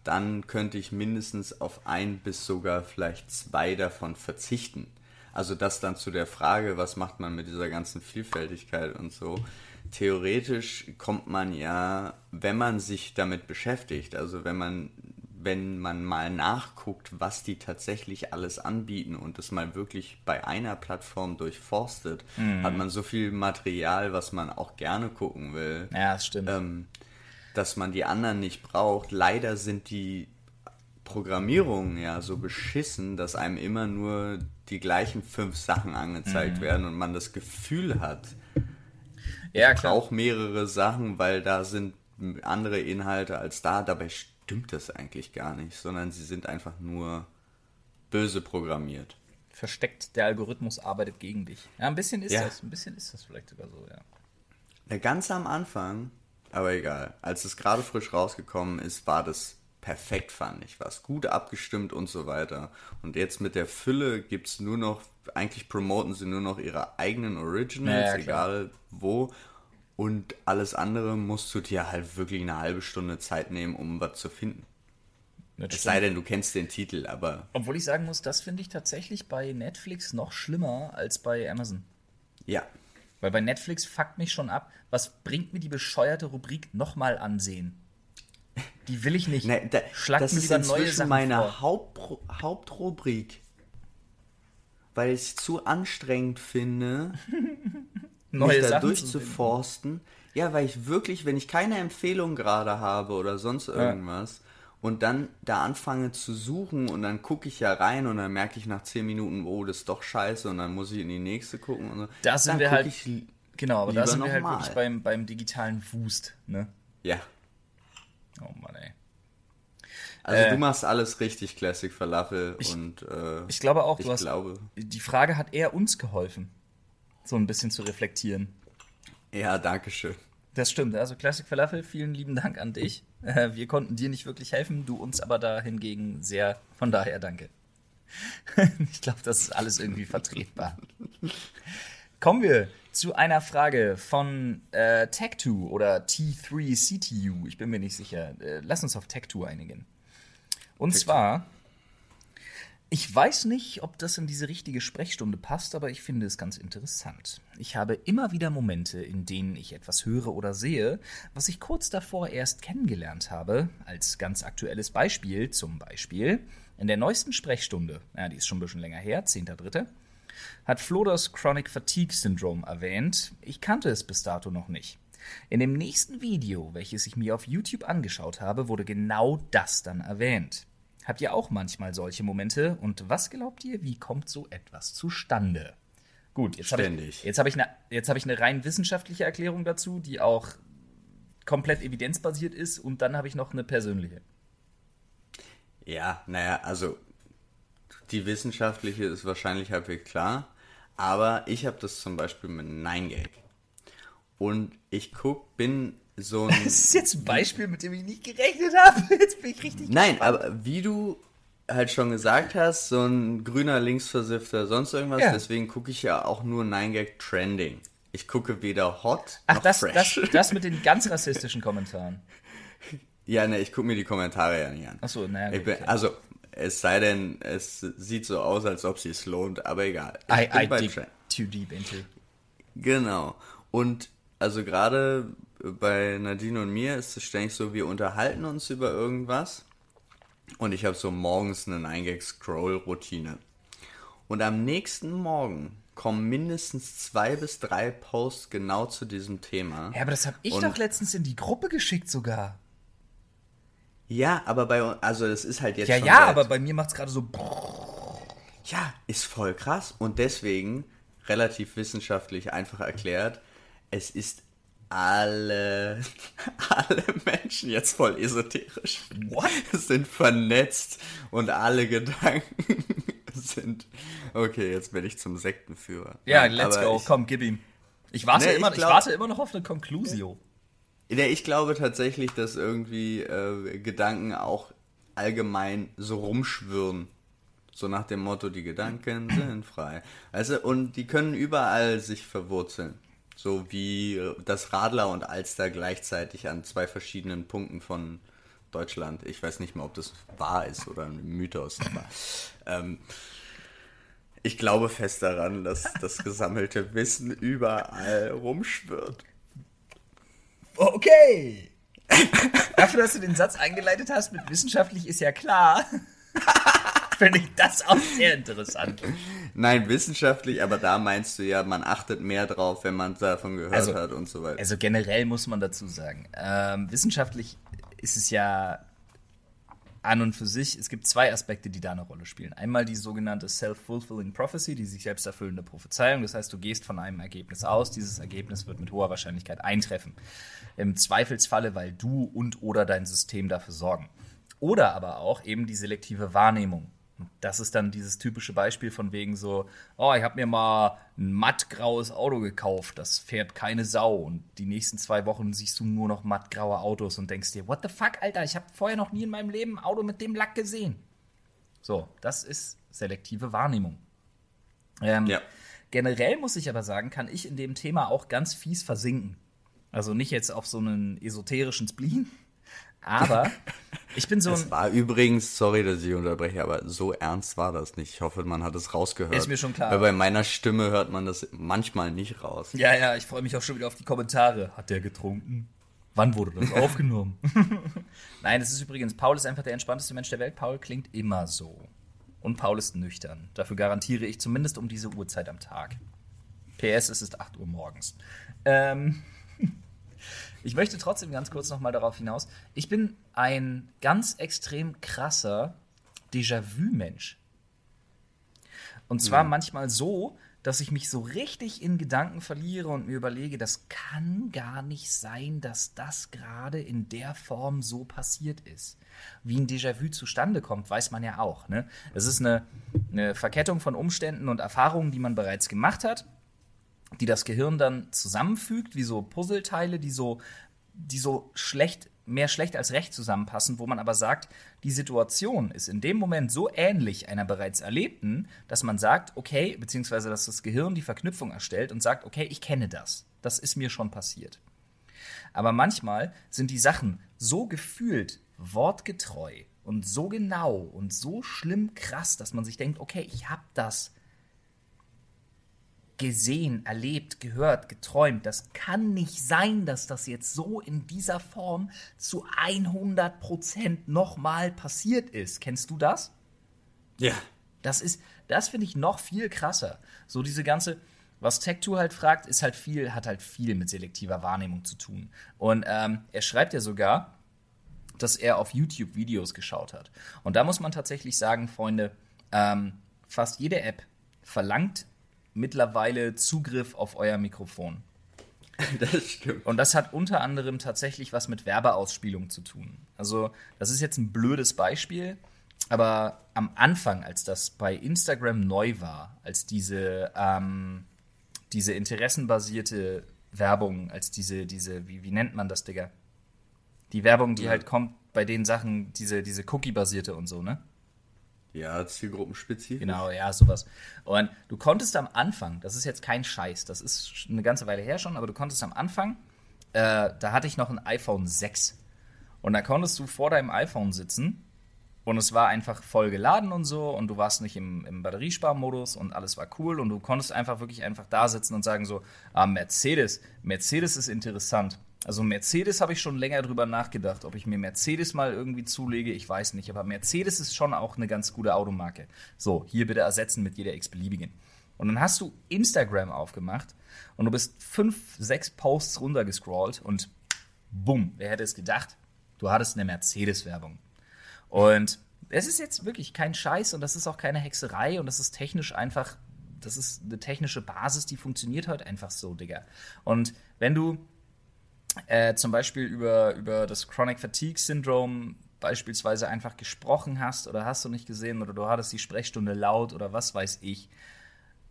dann könnte ich mindestens auf ein bis sogar vielleicht zwei davon verzichten. Also das dann zu der Frage, was macht man mit dieser ganzen Vielfältigkeit und so. Theoretisch kommt man ja, wenn man sich damit beschäftigt, also wenn man wenn man mal nachguckt, was die tatsächlich alles anbieten und es mal wirklich bei einer Plattform durchforstet, hat man so viel Material, was man auch gerne gucken will ja, das stimmt. ähm, dass man die anderen nicht braucht. Leider sind die Programmierungen ja so beschissen, dass einem immer nur die gleichen fünf Sachen angezeigt werden und man das Gefühl hat, ja, ich klar. brauche mehrere Sachen, weil da sind andere Inhalte als da. Dabei stimmt das eigentlich gar nicht, sondern sie sind einfach nur böse programmiert. Versteckt, der Algorithmus arbeitet gegen dich. Ja, ein bisschen ist Ja. das. Ein bisschen ist das vielleicht sogar so, ja. Ja, ganz am Anfang, aber egal, als es gerade frisch rausgekommen ist, war das perfekt, fand ich. War es gut abgestimmt und so weiter. Und jetzt mit der Fülle gibt es nur noch, eigentlich promoten sie nur noch ihre eigenen Originals, Ja, egal wo. Und alles andere musst du dir halt wirklich eine halbe Stunde Zeit nehmen, um was zu finden. Das Es sei denn, du kennst den Titel, aber Obwohl ich sagen muss, das finde ich tatsächlich bei Netflix noch schlimmer als bei Amazon. ja. Weil bei Netflix fuckt mich schon ab, was bringt mir die bescheuerte Rubrik nochmal ansehen? Die will ich nicht. Ne, da, Schlag das mir ist inzwischen meine vor. Hauptru Hauptrubrik. Weil ich es zu anstrengend finde, Neue mich da Sachen durchzuforsten. Ja, weil ich wirklich, wenn ich keine Empfehlung gerade habe oder sonst irgendwas und dann da anfange zu suchen und dann gucke ich ja rein und dann merke ich nach 10 Minuten, oh, das ist doch scheiße und dann muss ich in die nächste gucken und so. Da sind dann wir halt- Genau, aber da sind wir halt nochmal. wirklich beim, beim digitalen Wust, ne? ja. Oh Mann, ey. Also Äh, du machst alles richtig, Classic Falafel und äh, Ich glaube auch, ich du hast. glaube. Die Frage hat eher uns geholfen, so ein bisschen zu reflektieren. Ja, danke schön. Das stimmt. Also Classic Falafel, vielen lieben Dank an dich. Äh, Wir konnten dir nicht wirklich helfen, du uns aber da hingegen sehr. Von daher danke. Ich glaube, das ist alles irgendwie vertretbar. Kommen wir zu einer Frage von äh, Tech2 oder T3CTU. Ich bin mir nicht sicher. Äh, lass uns auf Tech2 einigen. Und zwar, ich weiß nicht, ob das in diese richtige Sprechstunde passt, aber ich finde es ganz interessant. Ich habe immer wieder Momente, in denen ich etwas höre oder sehe, was ich kurz davor erst kennengelernt habe. Als ganz aktuelles Beispiel, zum Beispiel, in der neuesten Sprechstunde, ja, die ist schon ein bisschen länger her, 10.3., hat Flo das Chronic Fatigue Syndrome erwähnt. Ich kannte es bis dato noch nicht. In dem nächsten Video, welches ich mir auf YouTube angeschaut habe, wurde genau das dann erwähnt. Habt ihr auch manchmal solche Momente? Und was glaubt ihr, wie kommt so etwas zustande? Gut, jetzt habe ich, jetzt hab ich, jetzt hab ich eine rein wissenschaftliche Erklärung dazu, die auch komplett evidenzbasiert ist. Und dann habe ich noch eine persönliche. Ja, naja, also die wissenschaftliche ist wahrscheinlich halbwegs klar, aber ich habe das zum Beispiel mit 9gag. Und ich guck, bin so ein. Das ist jetzt ein Beispiel, mit dem ich nicht gerechnet habe. Jetzt bin ich richtig. Nein, aber wie du halt schon gesagt hast, so ein grüner Linksversifter, sonst irgendwas, Ja. deswegen gucke ich ja auch nur 9gag Trending. Ich gucke weder hot Ach, noch das, fresh. das, das mit den ganz rassistischen Kommentaren. Ja, ne, ich gucke mir die Kommentare ja nicht an. Achso, naja. Okay. Also, es sei denn, es sieht so aus, als ob sie es lohnt, aber egal. Ich I, bin I bei dig Trend. too deep into. Genau. Und also gerade bei Nadine und mir ist es ständig so, wir unterhalten uns über irgendwas und ich habe so morgens eine 9gag-Scroll-Routine. Und am nächsten Morgen kommen mindestens zwei bis drei Posts genau zu diesem Thema. Ja, aber das habe ich Und- doch letztens in die Gruppe geschickt sogar. Ja, aber bei uns, also das ist halt jetzt Ja, schon ja, seit- aber bei mir macht's gerade so. Ja, ist voll krass. Und deswegen, relativ wissenschaftlich einfach erklärt, es ist alle, alle Menschen jetzt voll esoterisch. What? Sind vernetzt und alle Gedanken sind. Okay, jetzt werde ich zum Sektenführer. Ja, let's aber go. Ich, Komm, gib ihm. Ich warte, Nee, ich immer, ich, glaub- warte immer noch auf eine Conclusio. Ja, ich glaube tatsächlich, dass irgendwie äh, Gedanken auch allgemein so rumschwirren. So nach dem Motto, die Gedanken sind frei. Du, und die können überall sich verwurzeln. So wie äh, das Radler und Alster gleichzeitig an zwei verschiedenen Punkten von Deutschland. Ich weiß nicht mal, ob das wahr ist oder ein Mythos, aber ähm, ich glaube fest daran, dass das gesammelte Wissen überall rumschwirrt. Okay. Dafür, dass du den Satz eingeleitet hast mit wissenschaftlich ist ja klar, finde ich das auch sehr interessant. Nein, wissenschaftlich, aber da meinst du ja, man achtet mehr drauf, wenn man davon gehört Also- hat und so weiter. Also generell muss man dazu sagen, ähm, wissenschaftlich ist es ja an und für sich, es gibt zwei Aspekte, die da eine Rolle spielen. Einmal die sogenannte Self-Fulfilling Prophecy, die sich selbst erfüllende Prophezeiung. Das heißt, du gehst von einem Ergebnis aus, dieses Ergebnis wird mit hoher Wahrscheinlichkeit eintreffen. Im Zweifelsfalle, weil du und oder dein System dafür sorgen. Oder aber auch eben die selektive Wahrnehmung. Das ist dann dieses typische Beispiel von wegen so, oh, ich habe mir mal ein mattgraues Auto gekauft, das fährt keine Sau. Und die nächsten zwei Wochen siehst du nur noch mattgraue Autos und denkst dir, what the fuck, Alter, ich habe vorher noch nie in meinem Leben ein Auto mit dem Lack gesehen. So, das ist selektive Wahrnehmung. Ähm, Ja. Generell muss ich aber sagen, kann ich in dem Thema auch ganz fies versinken. Also nicht jetzt auf so einen esoterischen Spleen, aber ich bin so ein. Es war übrigens, sorry, dass ich unterbreche, aber so ernst war das nicht. Ich hoffe, man hat es rausgehört. Ist mir schon klar. Weil bei meiner Stimme hört man das manchmal nicht raus. Ja, ja, ich freue mich auch schon wieder auf die Kommentare. Hat der getrunken? Wann wurde das aufgenommen? Nein, es ist übrigens, Paul ist einfach der entspannteste Mensch der Welt. Paul klingt immer so. Und Paul ist nüchtern. Dafür garantiere ich zumindest um diese Uhrzeit am Tag. PS, es ist 8 Uhr morgens. Ähm. Ich möchte trotzdem ganz kurz nochmal darauf hinaus. Ich bin ein ganz extrem krasser Déjà-vu-Mensch. Und zwar mhm. manchmal so, dass ich mich so richtig in Gedanken verliere und mir überlege, das kann gar nicht sein, dass das gerade in der Form so passiert ist. Wie ein Déjà-vu zustande kommt, weiß man ja auch. Ne? Es ist eine, eine Verkettung von Umständen und Erfahrungen, die man bereits gemacht hat die das Gehirn dann zusammenfügt, wie so Puzzleteile, die so, die so schlecht, mehr schlecht als recht zusammenpassen, wo man aber sagt, die Situation ist in dem Moment so ähnlich einer bereits erlebten, dass man sagt, okay, beziehungsweise dass das Gehirn die Verknüpfung erstellt und sagt, okay, ich kenne das. Das ist mir schon passiert. Aber manchmal sind die Sachen so gefühlt wortgetreu und so genau und so schlimm krass, dass man sich denkt, okay, ich habe das gesehen, erlebt, gehört, geträumt. Das kann nicht sein, dass das jetzt so in dieser Form zu 100 Prozent nochmal passiert ist. Kennst du das? Ja. Das ist, das finde ich noch viel krasser. So diese ganze, was Tech2 halt fragt, ist halt viel, hat halt viel mit selektiver Wahrnehmung zu tun. Und ähm, er schreibt ja sogar, dass er auf YouTube Videos geschaut hat. Und da muss man tatsächlich sagen, Freunde, ähm, fast jede App verlangt mittlerweile Zugriff auf euer Mikrofon. Das stimmt. Und das hat unter anderem tatsächlich was mit Werbeausspielung zu tun. Also, das ist jetzt ein blödes Beispiel, aber am Anfang, als das bei Instagram neu war, als diese, ähm, diese interessenbasierte Werbung, als diese, diese, wie, wie nennt man das, Digga? Die Werbung, die ja. halt kommt bei den Sachen, diese, diese Cookie-basierte und so, ne? Ja, zielgruppenspezifisch. Genau, ja, sowas. Und du konntest am Anfang, das ist jetzt kein Scheiß, das ist eine ganze Weile her schon, aber du konntest am Anfang, äh, da hatte ich noch ein iPhone 6. Und da konntest du vor deinem iPhone sitzen und es war einfach voll geladen und so und du warst nicht im, im Batteriesparmodus und alles war cool und du konntest einfach wirklich einfach da sitzen und sagen so, ah, Mercedes, Mercedes ist interessant. Also Mercedes habe ich schon länger drüber nachgedacht, ob ich mir Mercedes mal irgendwie zulege, ich weiß nicht, aber Mercedes ist schon auch eine ganz gute Automarke. So, hier bitte ersetzen mit jeder x-beliebigen. Und dann hast du Instagram aufgemacht und du bist fünf, sechs Posts runtergescrollt und bumm, wer hätte es gedacht? Du hattest eine Mercedes-Werbung. Und es ist jetzt wirklich kein Scheiß und das ist auch keine Hexerei und das ist technisch einfach, das ist eine technische Basis, die funktioniert halt einfach so, Digga. Und wenn du äh, zum Beispiel über, über das Chronic Fatigue Syndrome beispielsweise einfach gesprochen hast oder hast du nicht gesehen oder du hattest die Sprechstunde laut oder was weiß ich,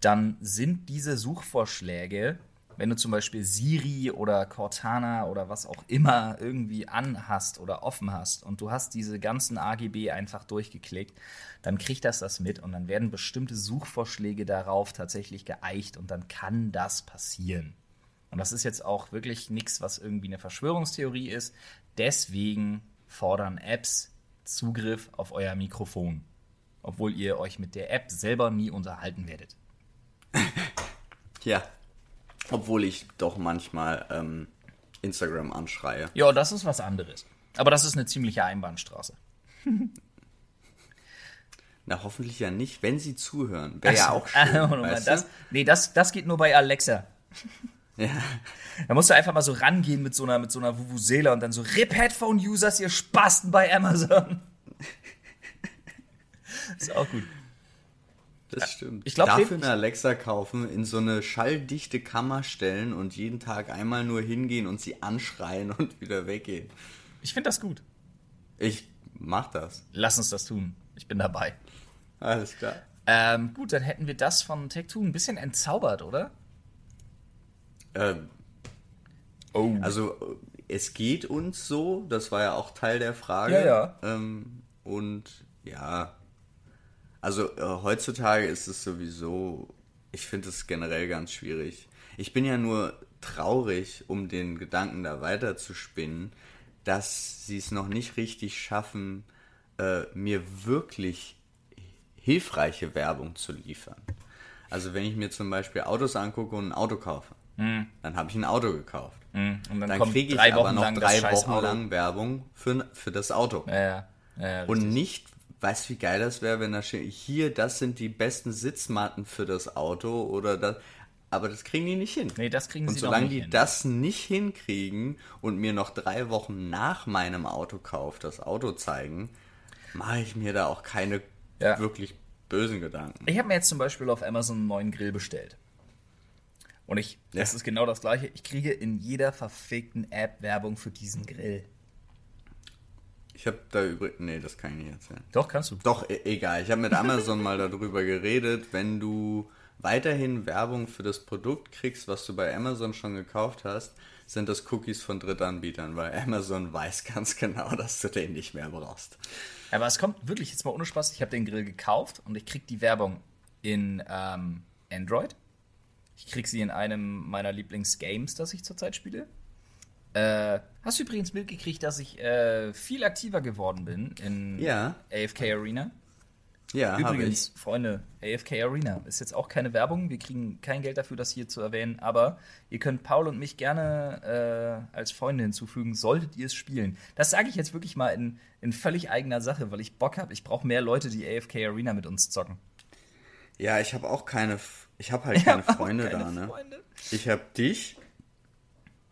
dann sind diese Suchvorschläge, wenn du zum Beispiel Siri oder Cortana oder was auch immer irgendwie anhast oder offen hast und du hast diese ganzen AGB einfach durchgeklickt, dann kriegt das das mit und dann werden bestimmte Suchvorschläge darauf tatsächlich geeicht und dann kann das passieren. Und das ist jetzt auch wirklich nichts, was irgendwie eine Verschwörungstheorie ist. Deswegen fordern Apps Zugriff auf euer Mikrofon, obwohl ihr euch mit der App selber nie unterhalten werdet. ja, obwohl ich doch manchmal ähm, Instagram anschreie. Ja, das ist was anderes. Aber das ist eine ziemliche Einbahnstraße. Na, hoffentlich ja nicht, wenn sie zuhören. Wäre ja auch schön. das, nee, das, das geht nur bei Alexa. Ja. Da musst du einfach mal so rangehen mit so einer, mit so einer Vuvuzela und dann so RIP Headphone Users, ihr Spasten bei Amazon. ist auch gut. Das stimmt. Ich glaub, Dafür eine Alexa kaufen, in so eine schalldichte Kammer stellen und jeden Tag einmal nur hingehen und sie anschreien und wieder weggehen. Ich finde das gut. Ich mach das. Lass uns das tun. Ich bin dabei. Alles klar. Ähm, gut, dann hätten wir das von Tech2 ein bisschen entzaubert, oder? Ähm, oh. Also es geht uns so, das war ja auch Teil der Frage. Ja, ja. Ähm, und ja, also äh, heutzutage ist es sowieso, ich finde es generell ganz schwierig. Ich bin ja nur traurig, um den Gedanken da weiter zu spinnen, dass sie es noch nicht richtig schaffen, äh, mir wirklich hilfreiche Werbung zu liefern. Also wenn ich mir zum Beispiel Autos angucke und ein Auto kaufe, mm. dann habe ich ein Auto gekauft. Mm. Und dann, dann kriege ich aber noch drei Wochen lang Werbung für, für das Auto. Ja, ja. Ja, und nicht, weißt du, wie geil das wäre, wenn da steht, hier, das sind die besten Sitzmatten für das Auto oder das. Aber das kriegen die nicht hin. Nee, das kriegen und sie solange nicht die hin. das nicht hinkriegen und mir noch drei Wochen nach meinem Autokauf das Auto zeigen, mache ich mir da auch keine ja. wirklich bösen Gedanken. Ich habe mir jetzt zum Beispiel auf Amazon einen neuen Grill bestellt. Und ich, ja. das ist genau das gleiche. Ich kriege in jeder verfickten App Werbung für diesen Grill. Ich habe da übrigens. Nee, das kann ich nicht erzählen. Doch, kannst du. Doch, e egal. Ich habe mit Amazon mal darüber geredet, wenn du weiterhin Werbung für das Produkt kriegst, was du bei Amazon schon gekauft hast, sind das Cookies von Drittanbietern, weil Amazon weiß ganz genau, dass du den nicht mehr brauchst. Aber es kommt wirklich jetzt mal ohne Spaß. Ich habe den Grill gekauft und ich krieg die Werbung in ähm, Android. Ich krieg sie in einem meiner Lieblingsgames, das ich zurzeit spiele. Äh, hast du übrigens mitgekriegt, dass ich äh, viel aktiver geworden bin in ja. AFK Arena? Ja, Übrigens, Freunde, AFK Arena ist jetzt auch keine Werbung. Wir kriegen kein Geld dafür, das hier zu erwähnen. Aber ihr könnt Paul und mich gerne äh, als Freunde hinzufügen, solltet ihr es spielen. Das sage ich jetzt wirklich mal in, in völlig eigener Sache, weil ich Bock habe. Ich brauche mehr Leute, die AFK Arena mit uns zocken. Ja, ich habe auch keine. Ich habe halt keine Freunde keine da, ne? Freunde. Ich habe dich.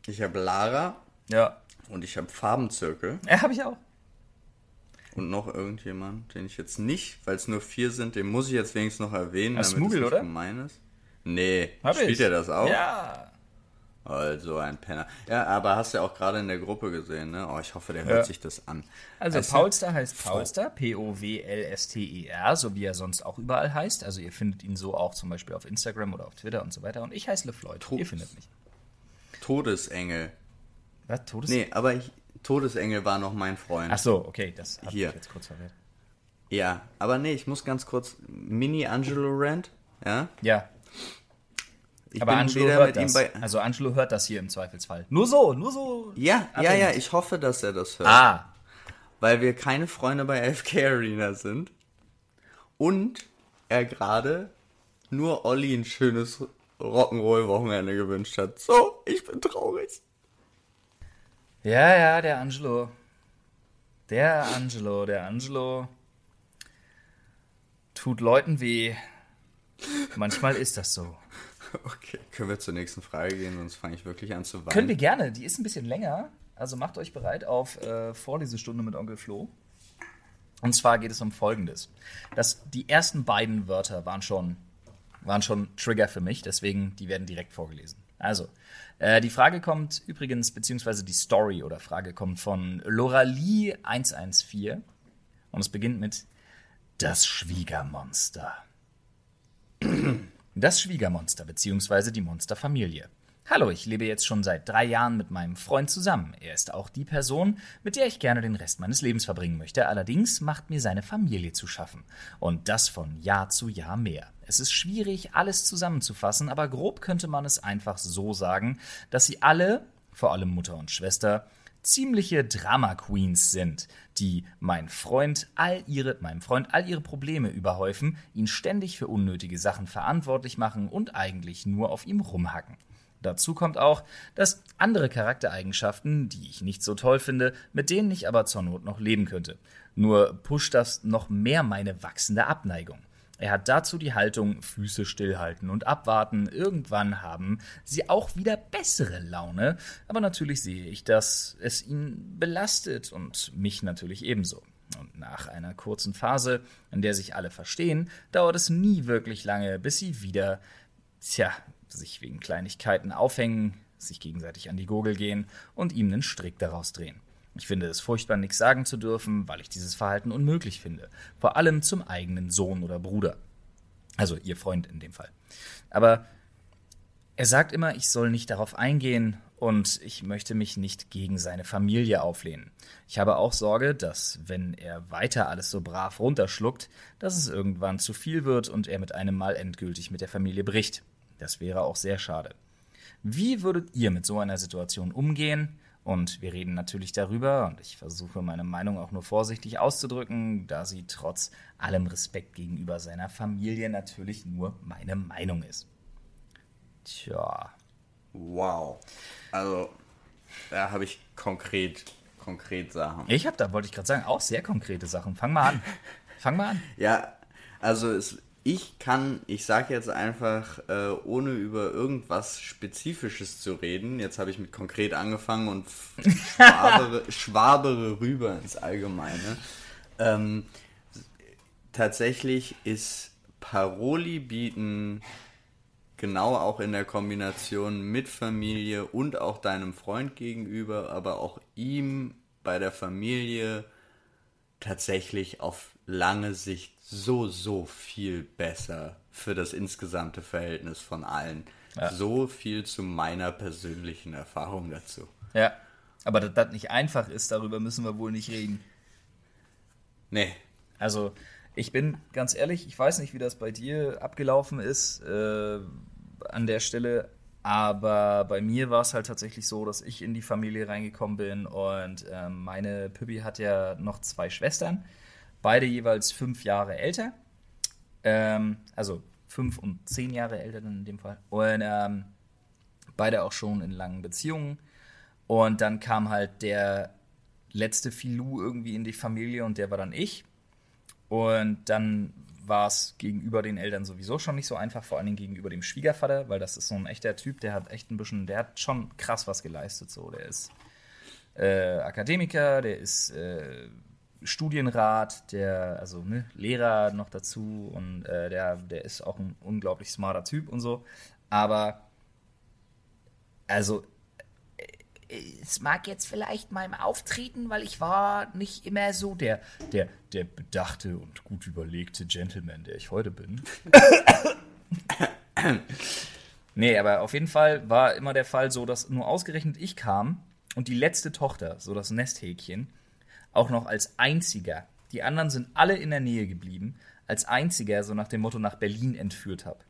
Ich habe Lara. Ja. Und ich habe Farbenzirkel. Ja, habe ich auch. Und noch irgendjemand, den ich jetzt nicht, weil es nur vier sind, den muss ich jetzt wenigstens noch erwähnen, Hast damit Smugel, es nicht gemein ist. Nee, Hab spielt ich. er das auch? Ja. Also ein Penner. Ja, aber hast du ja auch gerade in der Gruppe gesehen, ne? Oh, ich hoffe, der hört ja. sich das an. Also weißt Paulster heißt Paulster, P-O-W-L-S-T-E-R, so wie er sonst auch überall heißt. Also ihr findet ihn so auch zum Beispiel auf Instagram oder auf Twitter und so weiter. Und ich heiße LeFloid. Ihr findet mich. Todesengel. Was? Todesengel? Nee, aber ich, Todesengel war noch mein Freund. Ach so, okay, das habe ich jetzt kurz verwirrt. Ja, aber nee, ich muss ganz kurz. Mini Angelo Rand, ja? Ja. Ich aber Angelo hört das. also Angelo hört das hier im Zweifelsfall. Nur so, nur so. Ja, abhängig. ja, ja, ich hoffe, dass er das hört. Ah. Weil wir keine Freunde bei FK Arena sind. Und er gerade nur Olli ein schönes Rock'n'Roll-Wochenende gewünscht hat. So, ich bin traurig. Ja, ja, der Angelo. Der Angelo, der Angelo tut Leuten weh. Manchmal ist das so. Okay, können wir zur nächsten Frage gehen, sonst fange ich wirklich an zu weinen. Können wir gerne, die ist ein bisschen länger. Also macht euch bereit auf äh, Vorlesestunde mit Onkel Flo. Und zwar geht es um Folgendes. Das, die ersten beiden Wörter waren schon, waren schon Trigger für mich, deswegen die werden direkt vorgelesen. Also, äh, die Frage kommt übrigens, beziehungsweise die Story oder Frage kommt von Loralie114 und es beginnt mit Das Schwiegermonster. Das Schwiegermonster, beziehungsweise die Monsterfamilie. Hallo, ich lebe jetzt schon seit drei Jahren mit meinem Freund zusammen. Er ist auch die Person, mit der ich gerne den Rest meines Lebens verbringen möchte. Allerdings macht mir seine Familie zu schaffen. Und das von Jahr zu Jahr mehr. Es ist schwierig, alles zusammenzufassen, aber grob könnte man es einfach so sagen, dass sie alle, vor allem Mutter und Schwester, ziemliche Drama Queens sind, die mein Freund all ihre, meinem Freund all ihre Probleme überhäufen, ihn ständig für unnötige Sachen verantwortlich machen und eigentlich nur auf ihm rumhacken. Dazu kommt auch, dass andere Charaktereigenschaften, die ich nicht so toll finde, mit denen ich aber zur Not noch leben könnte. Nur pusht das noch mehr meine wachsende Abneigung. Er hat dazu die Haltung Füße stillhalten und abwarten. Irgendwann haben sie auch wieder bessere Laune. Aber natürlich sehe ich, dass es ihn belastet und mich natürlich ebenso. Und nach einer kurzen Phase, in der sich alle verstehen, dauert es nie wirklich lange, bis sie wieder, tja, sich wegen Kleinigkeiten aufhängen, sich gegenseitig an die Gurgel gehen und ihm einen Strick daraus drehen. Ich finde es furchtbar, nichts sagen zu dürfen, weil ich dieses Verhalten unmöglich finde. Vor allem zum eigenen Sohn oder Bruder. Also ihr Freund in dem Fall. Aber er sagt immer, ich soll nicht darauf eingehen und ich möchte mich nicht gegen seine Familie auflehnen. Ich habe auch Sorge, dass, wenn er weiter alles so brav runterschluckt, dass es irgendwann zu viel wird und er mit einem Mal endgültig mit der Familie bricht. Das wäre auch sehr schade. Wie würdet ihr mit so einer Situation umgehen? Und wir reden natürlich darüber, und ich versuche meine Meinung auch nur vorsichtig auszudrücken, da sie trotz allem Respekt gegenüber seiner Familie natürlich nur meine Meinung ist. Tja. Wow. Also, da habe ich konkret, konkret Sachen. Ich habe da, wollte ich gerade sagen, auch sehr konkrete Sachen. Fang mal an. Fang mal an. Ja, also es, ich kann, ich sage jetzt einfach, äh, ohne über irgendwas Spezifisches zu reden, jetzt habe ich mit konkret angefangen und schwabere, schwabere rüber ins Allgemeine. Ähm, tatsächlich ist Paroli bieten genau auch in der Kombination mit Familie und auch deinem Freund gegenüber, aber auch ihm bei der Familie tatsächlich auf lange Sicht so, so viel besser für das insgesamte Verhältnis von allen. Ja. So viel zu meiner persönlichen Erfahrung dazu. Ja, aber dass das nicht einfach ist, darüber müssen wir wohl nicht reden. Nee. Also, ich bin ganz ehrlich, ich weiß nicht, wie das bei dir abgelaufen ist äh, an der Stelle, aber bei mir war es halt tatsächlich so, dass ich in die Familie reingekommen bin und äh, meine Püppi hat ja noch zwei Schwestern, beide jeweils fünf Jahre älter. Ähm, also fünf und zehn Jahre älter dann in dem Fall. Und ähm, beide auch schon in langen Beziehungen. Und dann kam halt der letzte Filou irgendwie in die Familie und der war dann ich. Und dann war es gegenüber den Eltern sowieso schon nicht so einfach, vor allen Dingen gegenüber dem Schwiegervater, weil das ist so ein echter Typ, der hat echt ein bisschen, der hat schon krass was geleistet. So, der ist äh, Akademiker, der ist äh, Studienrat, der, also ne, Lehrer noch dazu und äh, der, der ist auch ein unglaublich smarter Typ und so. Aber also es mag jetzt vielleicht meinem Auftreten, weil ich war nicht immer so der, der, der bedachte und gut überlegte Gentleman, der ich heute bin. nee, aber auf jeden Fall war immer der Fall so, dass nur ausgerechnet ich kam und die letzte Tochter, so das Nesthäkchen, auch noch als einziger, die anderen sind alle in der Nähe geblieben, als einziger so nach dem Motto nach Berlin entführt habe.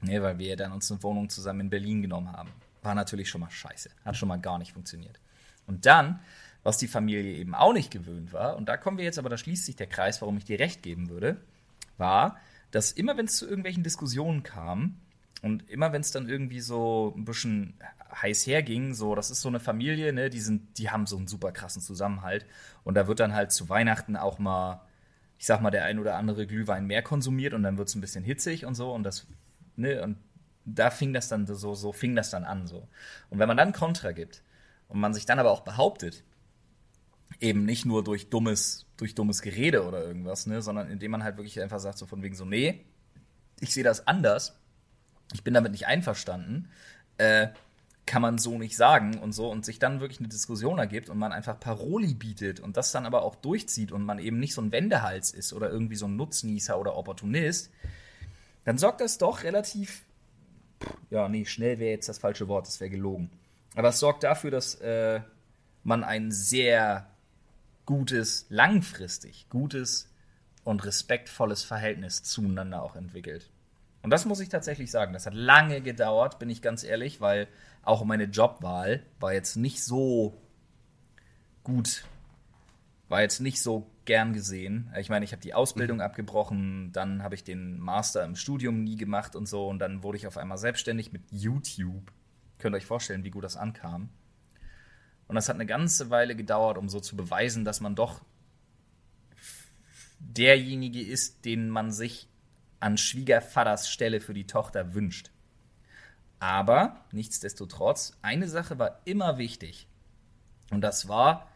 Nee, weil wir dann uns eine Wohnung zusammen in Berlin genommen haben war natürlich schon mal scheiße. Hat schon mal gar nicht funktioniert. Und dann, was die Familie eben auch nicht gewöhnt war, und da kommen wir jetzt aber, da schließt sich der Kreis, warum ich dir recht geben würde, war, dass immer wenn es zu irgendwelchen Diskussionen kam und immer wenn es dann irgendwie so ein bisschen heiß herging, so, das ist so eine Familie, ne, die sind, die haben so einen super krassen Zusammenhalt. Und da wird dann halt zu Weihnachten auch mal, ich sag mal, der ein oder andere Glühwein mehr konsumiert und dann wird es ein bisschen hitzig und so. Und das, ne, und da fing das dann so, so fing das dann an so. Und wenn man dann Kontra gibt und man sich dann aber auch behauptet, eben nicht nur durch dummes, durch dummes Gerede oder irgendwas, ne, sondern indem man halt wirklich einfach sagt, so von wegen so, nee, ich sehe das anders, ich bin damit nicht einverstanden, äh, kann man so nicht sagen und so und sich dann wirklich eine Diskussion ergibt und man einfach Paroli bietet und das dann aber auch durchzieht und man eben nicht so ein Wendehals ist oder irgendwie so ein Nutznießer oder Opportunist, dann sorgt das doch relativ ja, nee, schnell wäre jetzt das falsche Wort, das wäre gelogen. Aber es sorgt dafür, dass äh, man ein sehr gutes, langfristig gutes und respektvolles Verhältnis zueinander auch entwickelt. Und das muss ich tatsächlich sagen. Das hat lange gedauert, bin ich ganz ehrlich, weil auch meine Jobwahl war jetzt nicht so gut, war jetzt nicht so gern gesehen. Ich meine, ich habe die Ausbildung mhm. abgebrochen, dann habe ich den Master im Studium nie gemacht und so und dann wurde ich auf einmal selbstständig mit YouTube. Könnt ihr euch vorstellen, wie gut das ankam. Und das hat eine ganze Weile gedauert, um so zu beweisen, dass man doch derjenige ist, den man sich an Schwiegervaters Stelle für die Tochter wünscht. Aber nichtsdestotrotz, eine Sache war immer wichtig. Und das war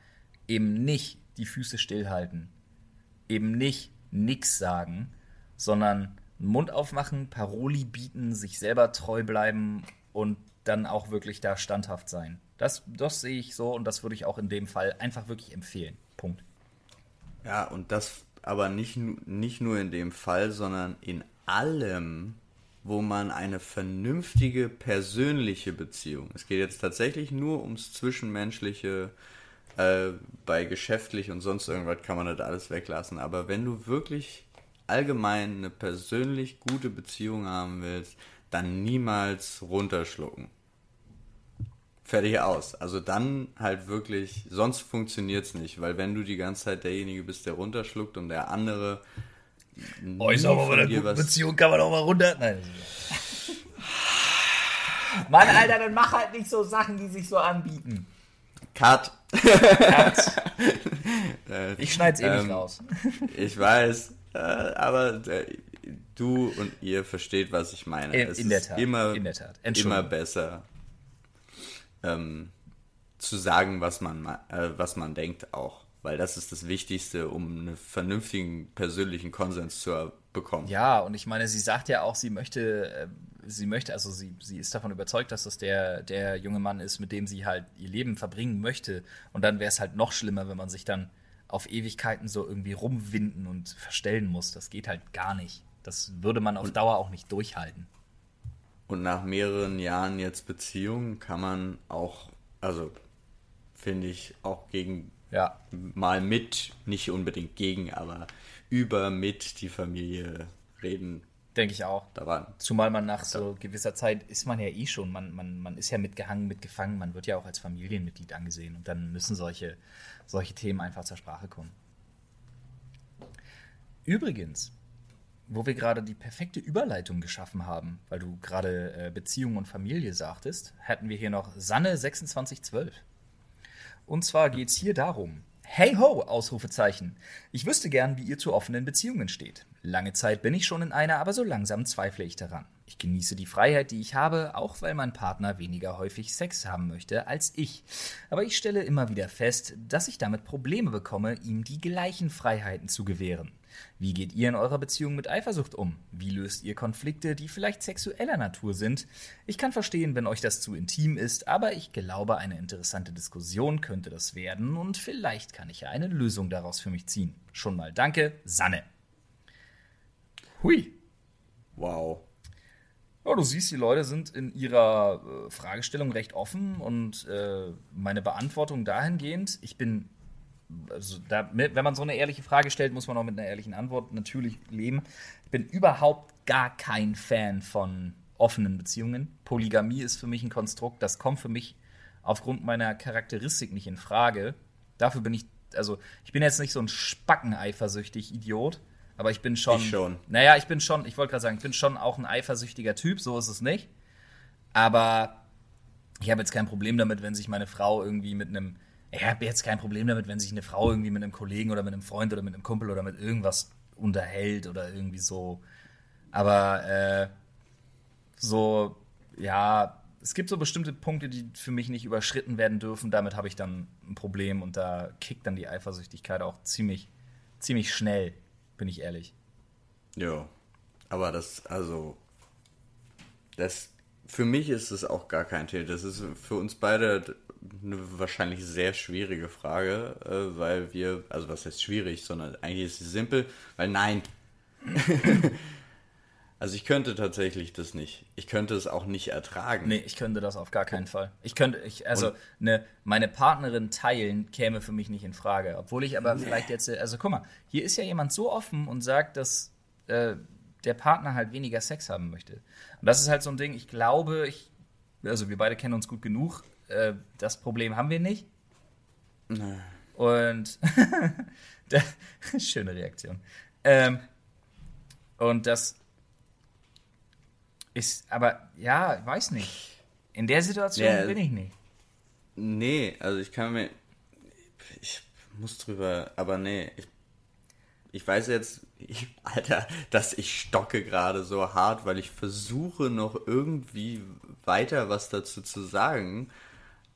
eben nicht die Füße stillhalten. Eben nicht nix sagen, sondern Mund aufmachen, Paroli bieten, sich selber treu bleiben und dann auch wirklich da standhaft sein. Das, das sehe ich so und das würde ich auch in dem Fall einfach wirklich empfehlen. Punkt. Ja, und das aber nicht, nicht nur in dem Fall, sondern in allem, wo man eine vernünftige persönliche Beziehung. Es geht jetzt tatsächlich nur ums zwischenmenschliche äh, bei geschäftlich und sonst irgendwas kann man das alles weglassen. Aber wenn du wirklich allgemein eine persönlich gute Beziehung haben willst, dann niemals runterschlucken. Fertig aus. Also dann halt wirklich, sonst funktioniert es nicht, weil wenn du die ganze Zeit derjenige bist, der runterschluckt und der andere. Oh, ich sag mal, bei einer guten Beziehung kann man auch mal runter. Nein. Mann, Alter, dann mach halt nicht so Sachen, die sich so anbieten. Cut. Cut. ich schneid's eh ähm, nicht raus. ich weiß, äh, aber äh, du und ihr versteht, was ich meine. In, es in der Tat. Immer, in der Tat. immer besser ähm, zu sagen, was man, äh, was man denkt auch. Weil das ist das Wichtigste, um einen vernünftigen persönlichen Konsens zu bekommen. Ja, und ich meine, sie sagt ja auch, sie möchte, äh, sie möchte, also sie, sie ist davon überzeugt, dass das der, der junge Mann ist, mit dem sie halt ihr Leben verbringen möchte. Und dann wäre es halt noch schlimmer, wenn man sich dann auf Ewigkeiten so irgendwie rumwinden und verstellen muss. Das geht halt gar nicht. Das würde man auf Dauer auch nicht durchhalten. Und nach mehreren Jahren jetzt Beziehung kann man auch, also finde ich auch gegen ja. mal mit, nicht unbedingt gegen, aber über mit die Familie reden. Denke ich auch. Da Zumal man nach so gewisser Zeit ist man ja eh schon, man, man, man ist ja mitgehangen, mitgefangen, man wird ja auch als Familienmitglied angesehen und dann müssen solche, solche Themen einfach zur Sprache kommen. Übrigens, wo wir gerade die perfekte Überleitung geschaffen haben, weil du gerade äh, Beziehung und Familie sagtest, hätten wir hier noch Sanne 2612. Und zwar geht es hier darum, Hey ho! Ausrufezeichen. Ich wüsste gern, wie ihr zu offenen Beziehungen steht. Lange Zeit bin ich schon in einer, aber so langsam zweifle ich daran. Ich genieße die Freiheit, die ich habe, auch weil mein Partner weniger häufig Sex haben möchte als ich. Aber ich stelle immer wieder fest, dass ich damit Probleme bekomme, ihm die gleichen Freiheiten zu gewähren. Wie geht ihr in eurer Beziehung mit Eifersucht um? Wie löst ihr Konflikte, die vielleicht sexueller Natur sind? Ich kann verstehen, wenn euch das zu intim ist, aber ich glaube, eine interessante Diskussion könnte das werden und vielleicht kann ich ja eine Lösung daraus für mich ziehen. Schon mal danke, Sanne. Hui. Wow. Ja, du siehst, die Leute sind in ihrer äh, Fragestellung recht offen und äh, meine Beantwortung dahingehend, ich bin also da, wenn man so eine ehrliche Frage stellt, muss man auch mit einer ehrlichen Antwort natürlich leben. Ich bin überhaupt gar kein Fan von offenen Beziehungen. Polygamie ist für mich ein Konstrukt, das kommt für mich aufgrund meiner Charakteristik nicht in Frage. Dafür bin ich, also ich bin jetzt nicht so ein spackeneifersüchtig Idiot, aber ich bin schon. Ich schon. Naja, ich bin schon, ich wollte gerade sagen, ich bin schon auch ein eifersüchtiger Typ, so ist es nicht. Aber ich habe jetzt kein Problem damit, wenn sich meine Frau irgendwie mit einem ich habe jetzt kein Problem damit, wenn sich eine Frau irgendwie mit einem Kollegen oder mit einem Freund oder mit einem Kumpel oder mit irgendwas unterhält oder irgendwie so. Aber äh, so, ja, es gibt so bestimmte Punkte, die für mich nicht überschritten werden dürfen. Damit habe ich dann ein Problem und da kickt dann die Eifersüchtigkeit auch ziemlich, ziemlich schnell, bin ich ehrlich. Ja, aber das, also, das, für mich ist es auch gar kein Thema. Das ist für uns beide eine wahrscheinlich sehr schwierige Frage, äh, weil wir, also was heißt schwierig, sondern eigentlich ist sie simpel, weil nein. also ich könnte tatsächlich das nicht. Ich könnte es auch nicht ertragen. Nee, ich könnte das auf gar keinen Fall. Ich könnte, ich, also ne, meine Partnerin teilen käme für mich nicht in Frage. Obwohl ich aber nee. vielleicht jetzt, also guck mal, hier ist ja jemand so offen und sagt, dass äh, der Partner halt weniger Sex haben möchte. Und das ist halt so ein Ding, ich glaube, ich, also wir beide kennen uns gut genug, äh, das Problem haben wir nicht. Nee. Und schöne Reaktion. Ähm, und das ist, aber ja, weiß nicht. In der Situation ja, bin ich nicht. Nee, also ich kann mir. Ich muss drüber, aber nee, ich, ich weiß jetzt, ich, Alter, dass ich stocke gerade so hart, weil ich versuche noch irgendwie weiter was dazu zu sagen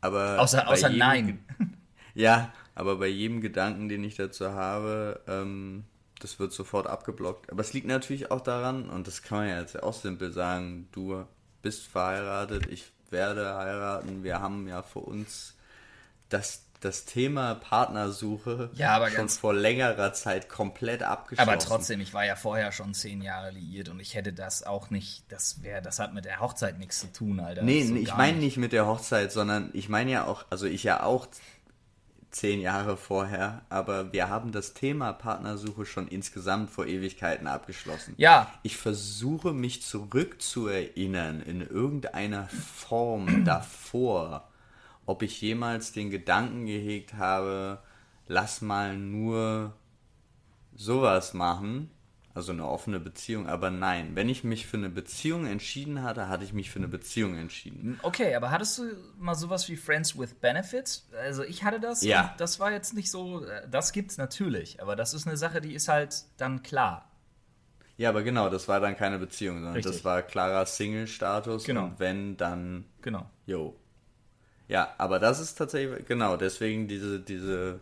aber außer außer jedem, Nein. Ja, aber bei jedem Gedanken, den ich dazu habe, ähm, das wird sofort abgeblockt. Aber es liegt natürlich auch daran, und das kann man ja jetzt auch simpel sagen, du bist verheiratet, ich werde heiraten, wir haben ja für uns das das Thema Partnersuche ja, schon vor längerer Zeit komplett abgeschlossen. Aber trotzdem, ich war ja vorher schon zehn Jahre liiert und ich hätte das auch nicht, das wäre, das hat mit der Hochzeit nichts zu tun, Alter. Nee, so ich meine nicht mit der Hochzeit, sondern ich meine ja auch, also ich ja auch zehn Jahre vorher, aber wir haben das Thema Partnersuche schon insgesamt vor Ewigkeiten abgeschlossen. Ja. Ich versuche mich zurückzuerinnern in irgendeiner Form davor, ob ich jemals den Gedanken gehegt habe, lass mal nur sowas machen, also eine offene Beziehung, aber nein, wenn ich mich für eine Beziehung entschieden hatte, hatte ich mich für eine Beziehung entschieden. Okay, aber hattest du mal sowas wie Friends with Benefits? Also ich hatte das. Ja. Das war jetzt nicht so. äh, Das gibt's natürlich, aber das ist eine Sache, die ist halt dann klar. Ja, aber genau, das war dann keine Beziehung, sondern Richtig. das war klarer Single-Status Genau. und wenn, dann Genau. Jo. Ja, aber das ist tatsächlich, genau, deswegen diese, diese,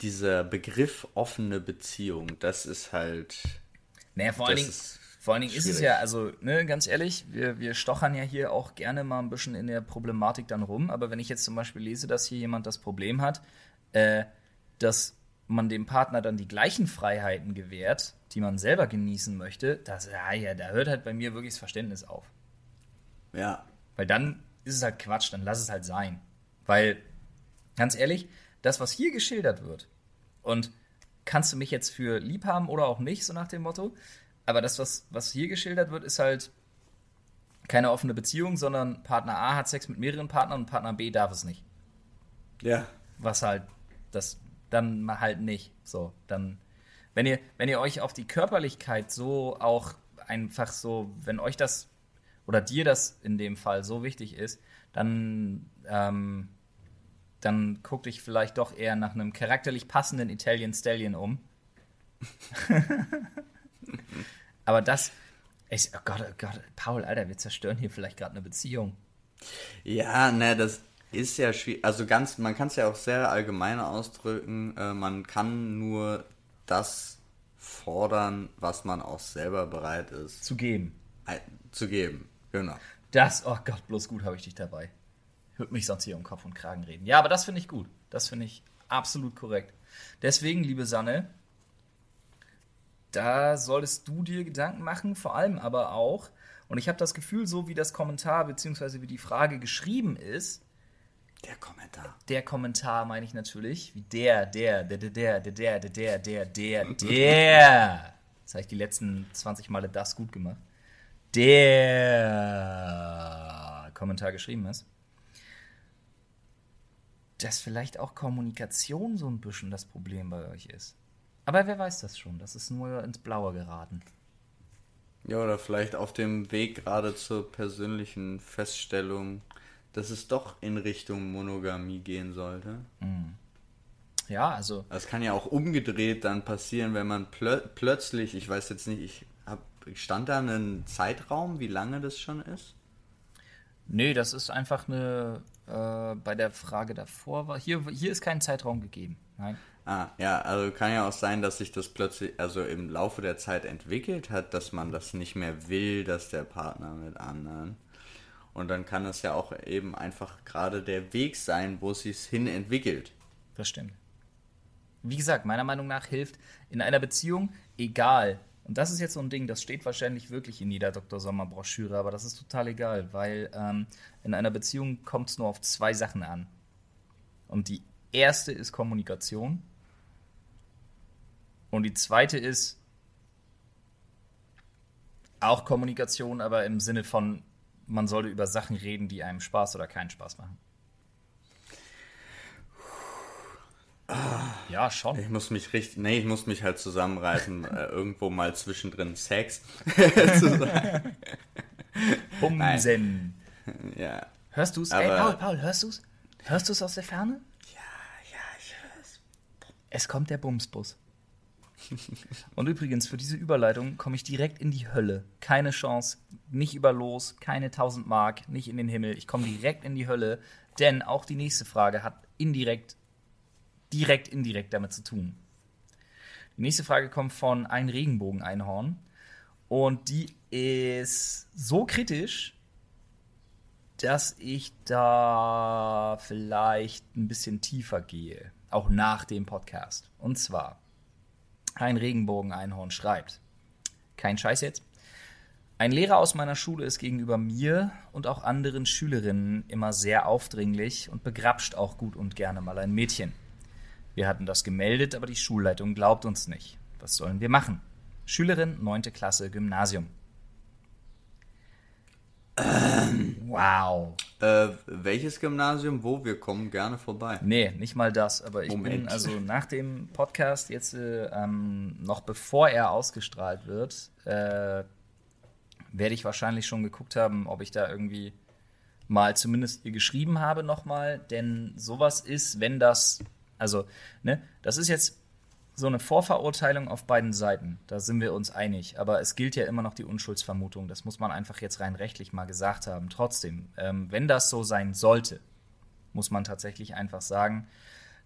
dieser Begriff offene Beziehung, das ist halt, Naja, vor allen Dingen, ist vor allen Dingen ist es ja, also, ne, ganz ehrlich, wir, wir stochern ja hier auch gerne mal ein bisschen in der Problematik dann rum, aber wenn ich jetzt zum Beispiel lese, dass hier jemand das Problem hat, äh, dass man dem Partner dann die gleichen Freiheiten gewährt, die man selber genießen möchte, das, ja, ja, da hört halt bei mir wirklich das Verständnis auf. ja, Weil dann ist es halt Quatsch, dann lass es halt sein. Weil, ganz ehrlich, das, was hier geschildert wird, und kannst du mich jetzt für lieb haben oder auch nicht, so nach dem Motto, aber das, was, was hier geschildert wird, ist halt keine offene Beziehung, sondern Partner A hat Sex mit mehreren Partnern und Partner B darf es nicht. ja, Was halt, das dann halt nicht. So, dann, wenn ihr, wenn ihr euch auf die Körperlichkeit so auch einfach so, wenn euch das oder dir das in dem Fall so wichtig ist, dann, ähm, dann guck dich vielleicht doch eher nach einem charakterlich passenden Italian Stallion um. Aber das, ich, oh Gott, oh Gott, Paul, Alter, wir zerstören hier vielleicht gerade eine Beziehung. ja, ne, das ist ja schwierig, also ganz, man kann es ja auch sehr allgemein ausdrücken, äh, man kann nur das fordern, was man auch selber bereit ist Zu geben. äh, zu geben, genau. Das, oh Gott, bloß gut habe ich dich dabei. Hört mich sonst hier um Kopf und Kragen reden. Ja, aber das finde ich gut. Das finde ich absolut korrekt. Deswegen, liebe Sanne, da solltest du dir Gedanken machen, vor allem aber auch, und ich habe das Gefühl, so wie das Kommentar bzw. wie die Frage geschrieben ist, Der Kommentar. der Kommentar meine ich natürlich, wie der, der, der, der, der, der, der, der, der, der, der. Jetzt habe ich die letzten 20 Male das gut gemacht. Der Kommentar geschrieben ist. Dass vielleicht auch Kommunikation so ein bisschen das Problem bei euch ist. Aber wer weiß das schon? Das ist nur ins Blaue geraten. Ja, oder vielleicht auf dem Weg gerade zur persönlichen Feststellung, dass es doch in Richtung Monogamie gehen sollte. Ja, also Das kann ja auch umgedreht dann passieren, wenn man plö plötzlich, ich weiß jetzt nicht, ich stand da ein Zeitraum, wie lange das schon ist? Nee, das ist einfach eine. Äh, bei der Frage davor war. Hier, hier ist kein Zeitraum gegeben. Nein. Ah, ja, also kann ja auch sein, dass sich das plötzlich, also im Laufe der Zeit entwickelt hat, dass man das nicht mehr will, dass der Partner mit anderen. Und dann kann es ja auch eben einfach gerade der Weg sein, wo es sich hin entwickelt. Das stimmt. Wie gesagt, meiner Meinung nach hilft in einer Beziehung, egal. Und das ist jetzt so ein Ding, das steht wahrscheinlich wirklich in jeder Dr. Sommer-Broschüre, aber das ist total egal, weil ähm, in einer Beziehung kommt es nur auf zwei Sachen an. Und die erste ist Kommunikation. Und die zweite ist auch Kommunikation, aber im Sinne von, man sollte über Sachen reden, die einem Spaß oder keinen Spaß machen. Ja, schon. Ich muss mich richtig, nee, ich muss mich halt zusammenreißen, äh, irgendwo mal zwischendrin Sex zu sagen. Bumsen. Ja, Hörst du's? Ey, Aber- Paul, Paul, hörst du's? Hörst du's aus der Ferne? ja, ja, ich hör's. Es kommt der Bumsbus. Und übrigens, für diese Überleitung komme ich direkt in die Hölle. Keine Chance, nicht über Los, keine 1000 Mark, nicht in den Himmel. Ich komme direkt in die Hölle, denn auch die nächste Frage hat indirekt, direkt indirekt damit zu tun. Die nächste Frage kommt von ein Regenbogen-Einhorn und die ist so kritisch, dass ich da vielleicht ein bisschen tiefer gehe, auch nach dem Podcast. Und zwar, ein Regenbogen-Einhorn schreibt, kein Scheiß jetzt, Ein Lehrer aus meiner Schule ist gegenüber mir und auch anderen Schülerinnen immer sehr aufdringlich und begrapscht auch gut und gerne mal ein Mädchen. Wir hatten das gemeldet, aber die Schulleitung glaubt uns nicht. Was sollen wir machen? Schülerin 9. Klasse Gymnasium. Wow. Äh, welches Gymnasium? Wo? Wir kommen gerne vorbei. Nee, nicht mal das. Aber ich Moment. bin also nach dem Podcast jetzt äh, ähm, noch bevor er ausgestrahlt wird, äh, werde ich wahrscheinlich schon geguckt haben, ob ich da irgendwie mal zumindest ihr geschrieben habe nochmal. Denn sowas ist, wenn das, also, ne, das ist jetzt so eine Vorverurteilung auf beiden Seiten. Da sind wir uns einig. Aber es gilt ja immer noch die Unschuldsvermutung. Das muss man einfach jetzt rein rechtlich mal gesagt haben. Trotzdem, ähm, wenn das so sein sollte, muss man tatsächlich einfach sagen,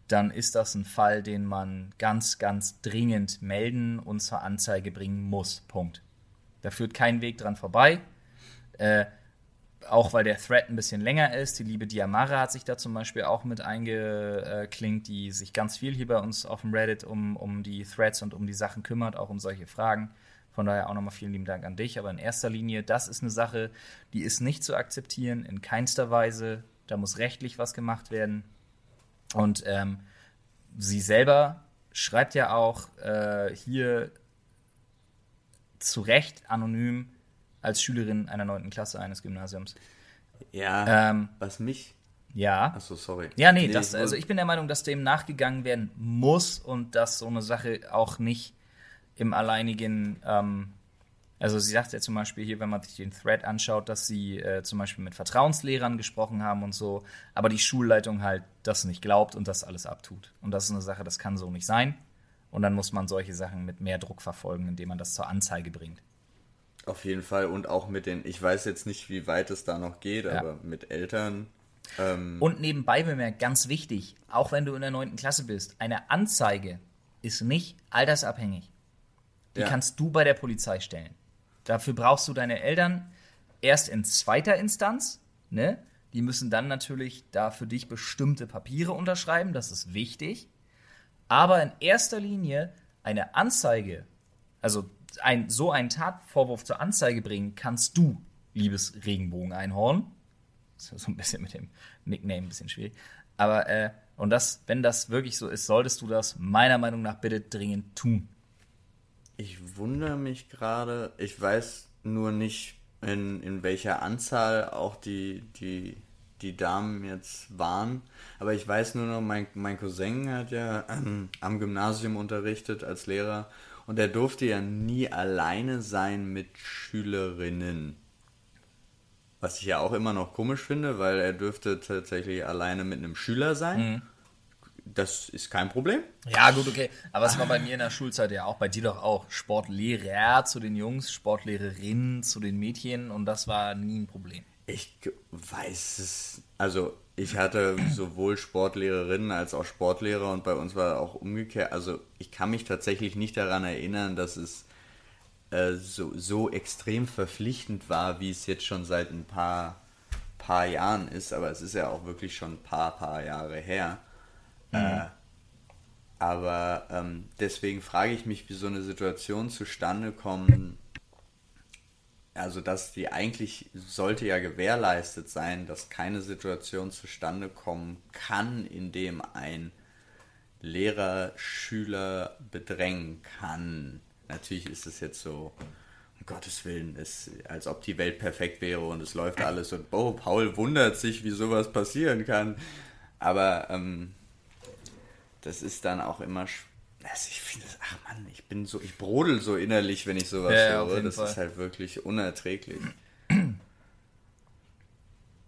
dann ist das ein Fall, den man ganz, ganz dringend melden und zur Anzeige bringen muss. Punkt. Da führt kein Weg dran vorbei. Äh, auch weil der Thread ein bisschen länger ist. Die liebe Diamara hat sich da zum Beispiel auch mit eingeklinkt, die sich ganz viel hier bei uns auf dem Reddit um, um die Threads und um die Sachen kümmert, auch um solche Fragen. Von daher auch nochmal vielen lieben Dank an dich. Aber in erster Linie, das ist eine Sache, die ist nicht zu akzeptieren, in keinster Weise. Da muss rechtlich was gemacht werden. Und ähm, sie selber schreibt ja auch äh, hier zu Recht anonym, als Schülerin einer neunten Klasse eines Gymnasiums. Ja, ähm, was mich. Ja. Achso, sorry. Ja, nee, das, also ich bin der Meinung, dass dem nachgegangen werden muss und dass so eine Sache auch nicht im alleinigen. Ähm, also, sie sagt ja zum Beispiel hier, wenn man sich den Thread anschaut, dass sie äh, zum Beispiel mit Vertrauenslehrern gesprochen haben und so, aber die Schulleitung halt das nicht glaubt und das alles abtut. Und das ist eine Sache, das kann so nicht sein. Und dann muss man solche Sachen mit mehr Druck verfolgen, indem man das zur Anzeige bringt. Auf jeden Fall und auch mit den, ich weiß jetzt nicht, wie weit es da noch geht, ja. aber mit Eltern. Ähm und nebenbei bemerkt, ganz wichtig, auch wenn du in der 9. Klasse bist, eine Anzeige ist nicht altersabhängig. Die ja. kannst du bei der Polizei stellen. Dafür brauchst du deine Eltern erst in zweiter Instanz, ne? Die müssen dann natürlich da für dich bestimmte Papiere unterschreiben, das ist wichtig. Aber in erster Linie eine Anzeige, also ein, so einen Tatvorwurf zur Anzeige bringen kannst du, liebes Regenbogen-Einhorn. So ein bisschen mit dem Nickname ein bisschen schwierig. Aber, äh, und das, wenn das wirklich so ist, solltest du das meiner Meinung nach bitte dringend tun. Ich wundere mich gerade, ich weiß nur nicht, in, in welcher Anzahl auch die, die, die Damen jetzt waren. Aber ich weiß nur noch, mein, mein Cousin hat ja ähm, am Gymnasium unterrichtet als Lehrer und er durfte ja nie alleine sein mit Schülerinnen. Was ich ja auch immer noch komisch finde, weil er dürfte tatsächlich alleine mit einem Schüler sein. Mhm. Das ist kein Problem. Ja, gut, okay. Aber es war bei mir in der Schulzeit ja auch, bei dir doch auch. Sportlehrer zu den Jungs, Sportlehrerin zu den Mädchen und das war nie ein Problem. Ich weiß es. Also, ich hatte sowohl Sportlehrerinnen als auch Sportlehrer und bei uns war auch umgekehrt. Also ich kann mich tatsächlich nicht daran erinnern, dass es äh, so, so extrem verpflichtend war, wie es jetzt schon seit ein paar, paar Jahren ist. Aber es ist ja auch wirklich schon ein paar, paar Jahre her. Mhm. Äh, aber ähm, deswegen frage ich mich, wie so eine Situation zustande kommt also dass die eigentlich sollte ja gewährleistet sein, dass keine Situation zustande kommen kann, in dem ein Lehrer Schüler bedrängen kann. Natürlich ist es jetzt so, um Gottes Willen, ist, als ob die Welt perfekt wäre und es läuft alles und oh, Paul wundert sich, wie sowas passieren kann. Aber ähm, das ist dann auch immer schwierig also ich finde das, ach Mann, ich bin so, ich brodel so innerlich, wenn ich sowas ja, höre. Das Fall. ist halt wirklich unerträglich.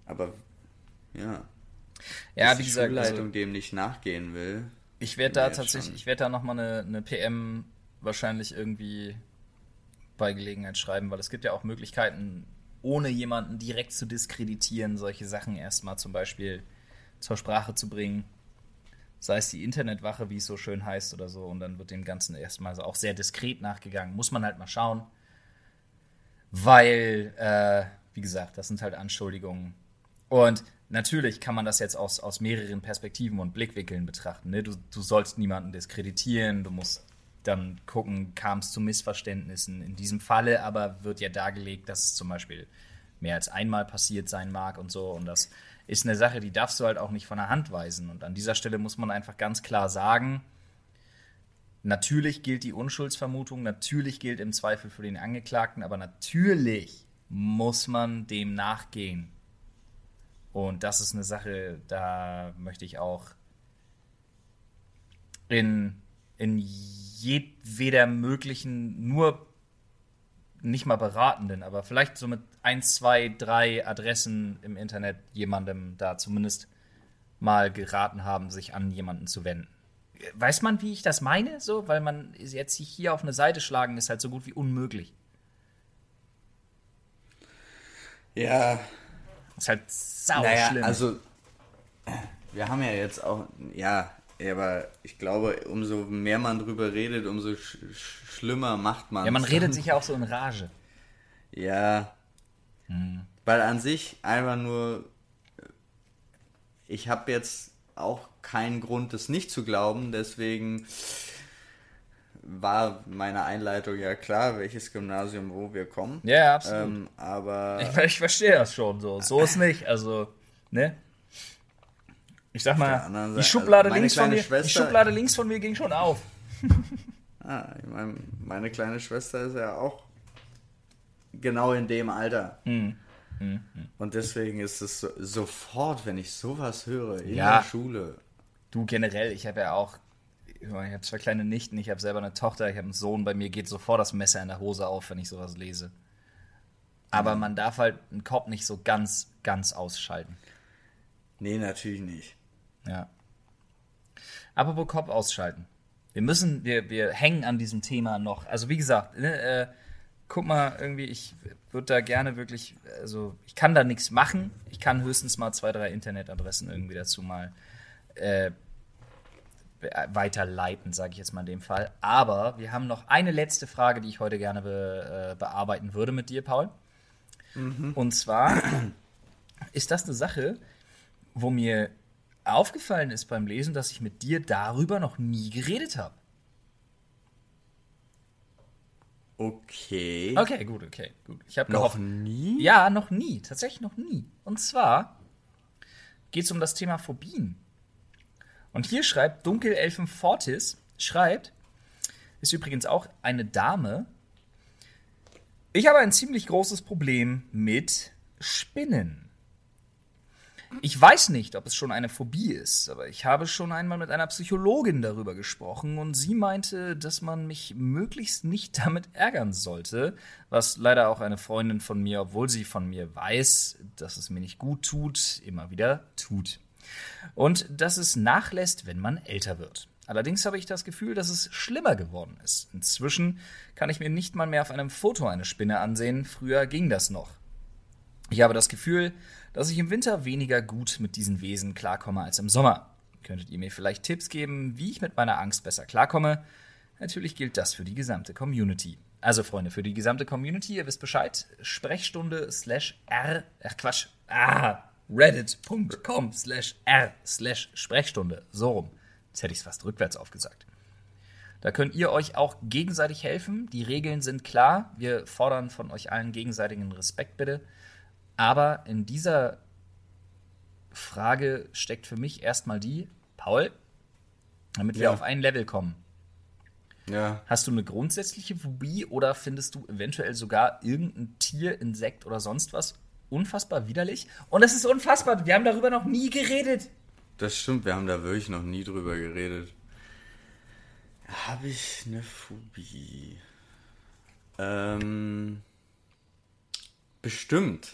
Aber ja. Ja, wie gesagt, Schulleitung also, dem nicht nachgehen will. Ich werde da tatsächlich, schon. ich werde da nochmal eine, eine PM wahrscheinlich irgendwie bei Gelegenheit schreiben, weil es gibt ja auch Möglichkeiten, ohne jemanden direkt zu diskreditieren, solche Sachen erstmal zum Beispiel zur Sprache zu bringen sei es die Internetwache, wie es so schön heißt oder so, und dann wird dem Ganzen erstmal so auch sehr diskret nachgegangen. Muss man halt mal schauen. Weil, äh, wie gesagt, das sind halt Anschuldigungen. Und natürlich kann man das jetzt aus, aus mehreren Perspektiven und Blickwinkeln betrachten. Ne? Du, du sollst niemanden diskreditieren, du musst dann gucken, kam es zu Missverständnissen. In diesem Falle aber wird ja dargelegt, dass es zum Beispiel mehr als einmal passiert sein mag und so. Und das ist eine Sache, die darfst du halt auch nicht von der Hand weisen. Und an dieser Stelle muss man einfach ganz klar sagen, natürlich gilt die Unschuldsvermutung, natürlich gilt im Zweifel für den Angeklagten, aber natürlich muss man dem nachgehen. Und das ist eine Sache, da möchte ich auch in, in jedweder möglichen, nur nicht mal beratenden, aber vielleicht so mit eins, zwei, drei Adressen im Internet jemandem da zumindest mal geraten haben, sich an jemanden zu wenden. Weiß man, wie ich das meine? So, weil man jetzt sich hier auf eine Seite schlagen ist halt so gut wie unmöglich. Ja. Ist halt sau naja, schlimm. Also, wir haben ja jetzt auch, ja, aber ich glaube, umso mehr man drüber redet, umso sch schlimmer macht man Ja, man redet sich ja auch so in Rage. Ja. Hm. Weil an sich einfach nur, ich habe jetzt auch keinen Grund, das nicht zu glauben, deswegen war meine Einleitung ja klar, welches Gymnasium wo wir kommen. Ja, absolut. Ähm, aber. Ich, ich verstehe das schon so. So ist nicht. Also, ne? Ich sag mal, die Seite, Schublade, also links von mir, Schwester, die Schublade links von mir ging schon auf. ah, ich mein, meine kleine Schwester ist ja auch genau in dem Alter. Hm. Hm. Und deswegen ist es so, sofort, wenn ich sowas höre in Ja. der Schule. Du generell, ich habe ja auch, ich habe zwei kleine Nichten, ich habe selber eine Tochter, ich habe einen Sohn, bei mir geht sofort das Messer in der Hose auf, wenn ich sowas lese. Aber man darf halt einen Kopf nicht so ganz, ganz ausschalten. Nee, natürlich nicht. Ja. Apropos Kopf ausschalten. Wir müssen, wir, wir hängen an diesem Thema noch. Also wie gesagt, ne, äh, guck mal, irgendwie, ich würde da gerne wirklich, also ich kann da nichts machen. Ich kann höchstens mal zwei, drei Internetadressen irgendwie dazu mal äh, weiterleiten, sage ich jetzt mal in dem Fall. Aber wir haben noch eine letzte Frage, die ich heute gerne be, äh, bearbeiten würde mit dir, Paul. Und zwar ist das eine Sache, wo mir aufgefallen ist beim Lesen, dass ich mit dir darüber noch nie geredet habe. Okay. Okay, gut, okay, gut. Ich habe Noch gehofft. nie? Ja, noch nie, tatsächlich noch nie. Und zwar geht es um das Thema Phobien. Und hier schreibt Dunkelelfen Fortis, schreibt, ist übrigens auch eine Dame. Ich habe ein ziemlich großes Problem mit Spinnen. Ich weiß nicht, ob es schon eine Phobie ist, aber ich habe schon einmal mit einer Psychologin darüber gesprochen und sie meinte, dass man mich möglichst nicht damit ärgern sollte, was leider auch eine Freundin von mir, obwohl sie von mir weiß, dass es mir nicht gut tut, immer wieder tut. Und dass es nachlässt, wenn man älter wird. Allerdings habe ich das Gefühl, dass es schlimmer geworden ist. Inzwischen kann ich mir nicht mal mehr auf einem Foto eine Spinne ansehen, früher ging das noch. Ich habe das Gefühl, dass ich im Winter weniger gut mit diesen Wesen klarkomme als im Sommer. Könntet ihr mir vielleicht Tipps geben, wie ich mit meiner Angst besser klarkomme? Natürlich gilt das für die gesamte Community. Also Freunde, für die gesamte Community, ihr wisst Bescheid, Sprechstunde slash r, ach Quatsch, ah, reddit.com slash r slash Sprechstunde, so rum. Jetzt hätte ich es fast rückwärts aufgesagt. Da könnt ihr euch auch gegenseitig helfen. Die Regeln sind klar. Wir fordern von euch allen gegenseitigen Respekt bitte. Aber in dieser Frage steckt für mich erstmal die, Paul, damit wir Ja. auf ein Level kommen. Ja. Hast du eine grundsätzliche Phobie oder findest du eventuell sogar irgendein Tier, Insekt oder sonst was unfassbar widerlich? Und es ist unfassbar, wir haben darüber noch nie geredet. Das stimmt, wir haben da wirklich noch nie drüber geredet. Habe ich eine Phobie? Ähm. Bestimmt.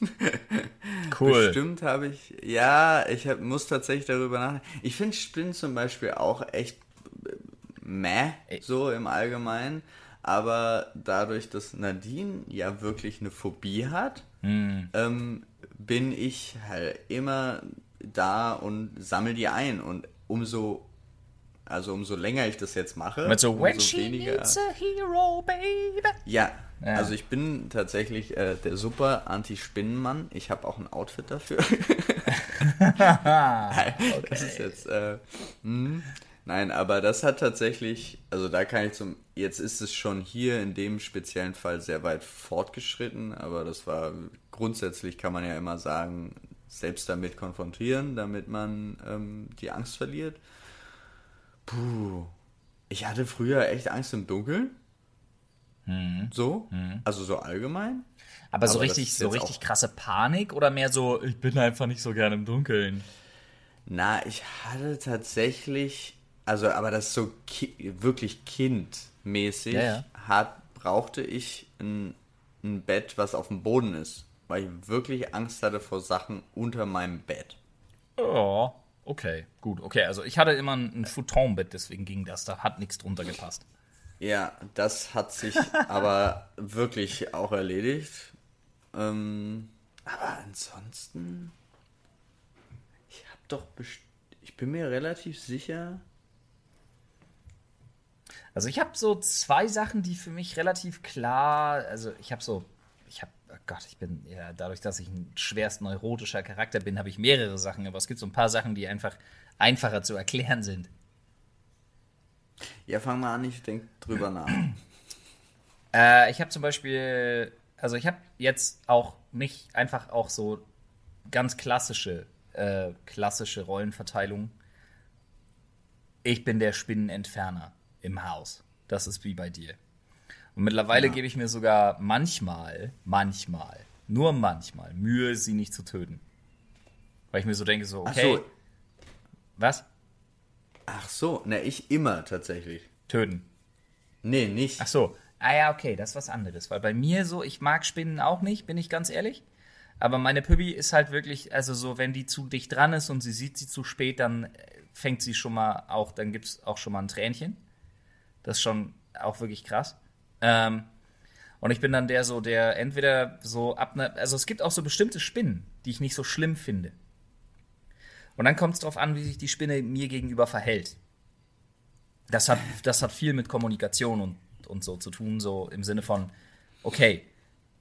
Bestimmt habe ich. Ja, ich hab, muss tatsächlich darüber nachdenken. Ich finde Spinnen zum Beispiel auch echt äh, meh, so im Allgemeinen. Aber dadurch, dass Nadine ja wirklich eine Phobie hat, ähm, bin ich halt immer da und sammel die ein. Und umso, also umso länger ich das jetzt mache, Mit so, umso baby. ja, Ja. also ich bin tatsächlich äh, der super Anti-Spinnenmann. Ich habe auch ein Outfit dafür. Das ist jetzt. Äh, mh. Nein, aber das hat tatsächlich, also da kann ich zum, jetzt ist es schon hier in dem speziellen Fall sehr weit fortgeschritten, aber das war, grundsätzlich kann man ja immer sagen, selbst damit konfrontieren, damit man ähm, die Angst verliert. Puh, ich hatte früher echt Angst im Dunkeln. Mhm. So, also so allgemein. Aber so Aber richtig, so richtig krasse Panik oder mehr so, ich bin einfach nicht so gern im Dunkeln. Na, ich hatte tatsächlich, also aber das so ki wirklich kindmäßig, Ja, ja. hat, brauchte ich ein, ein Bett, was auf dem Boden ist, weil ich wirklich Angst hatte vor Sachen unter meinem Bett. Ja, okay, gut, okay. Also ich hatte immer ein, ein Futonbett, deswegen ging das. Da hat nichts drunter gepasst. Ja, das hat sich aber wirklich auch erledigt. Ähm, aber ansonsten, ich habe doch, ich bin mir relativ sicher, Also ich habe so zwei Sachen, die für mich relativ klar, also ich habe so, ich habe, oh Gott, ich bin ja dadurch, dass ich ein schwerst neurotischer Charakter bin, habe ich mehrere Sachen, aber es gibt so ein paar Sachen, die einfach einfacher zu erklären sind. Ja, fang mal an, ich denke drüber nach. Äh, ich habe zum Beispiel, also ich habe jetzt auch nicht einfach auch so ganz klassische, äh, klassische Rollenverteilung. Ich bin der Spinnenentferner im Haus. Das ist wie bei dir. Und mittlerweile Ja. gebe ich mir sogar manchmal, manchmal, nur manchmal Mühe, sie nicht zu töten. Weil ich mir so denke, so, Ach okay, so, was? Ach so, na, ich immer tatsächlich. Töten. Nee, nicht. Ach so. Ah ja, okay, das ist was anderes. Weil bei mir so, ich mag Spinnen auch nicht, bin ich ganz ehrlich. Aber meine Püppi ist halt wirklich, also so, wenn die zu dicht dran ist und sie sieht sie zu spät, dann äh, fängt sie schon mal auch, dann gibt es auch schon mal ein Tränchen. Das ist schon auch wirklich krass. Ähm, und ich bin dann der so, der entweder so ab, ne, also es gibt auch so bestimmte Spinnen, die ich nicht so schlimm finde. Und dann kommt es darauf an, wie sich die Spinne mir gegenüber verhält. Das hat, das hat viel mit Kommunikation und, und so zu tun, so im Sinne von, okay,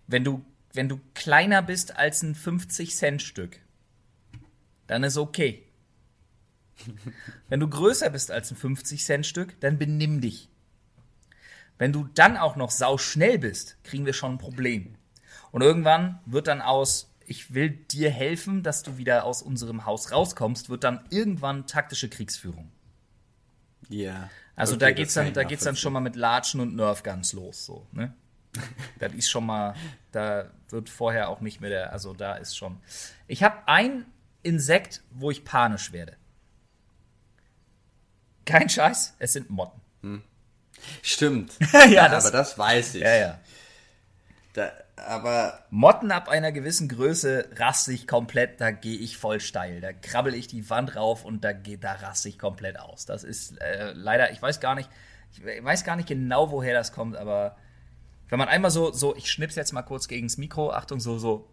wenn du, wenn du kleiner bist als ein 50-Cent-Stück, dann ist okay. Wenn du größer bist als ein 50-Cent-Stück, dann benimm dich. Wenn du dann auch noch sauschnell bist, kriegen wir schon ein Problem. Und irgendwann wird dann aus, ich will dir helfen, dass du wieder aus unserem Haus rauskommst, wird dann irgendwann taktische Kriegsführung. Ja. Also Okay, da geht's dann, da geht's dann schon mal mit Latschen und Nerfguns los, so, ne? das ist schon mal, da wird vorher auch nicht mehr der, also da ist schon. Ich habe ein Insekt, wo ich panisch werde. Kein Scheiß, es sind Motten. Stimmt. Ja, das- aber das weiß ich. Ja, ja. Da, aber Motten ab einer gewissen Größe raste ich komplett, da gehe ich voll steil. Da krabbel ich die Wand rauf und da da raste ich komplett aus. Das ist äh, leider, ich weiß gar nicht, ich weiß gar nicht genau, woher das kommt, aber wenn man einmal so, so, ich schnips jetzt mal kurz gegen das Mikro, Achtung, so, so,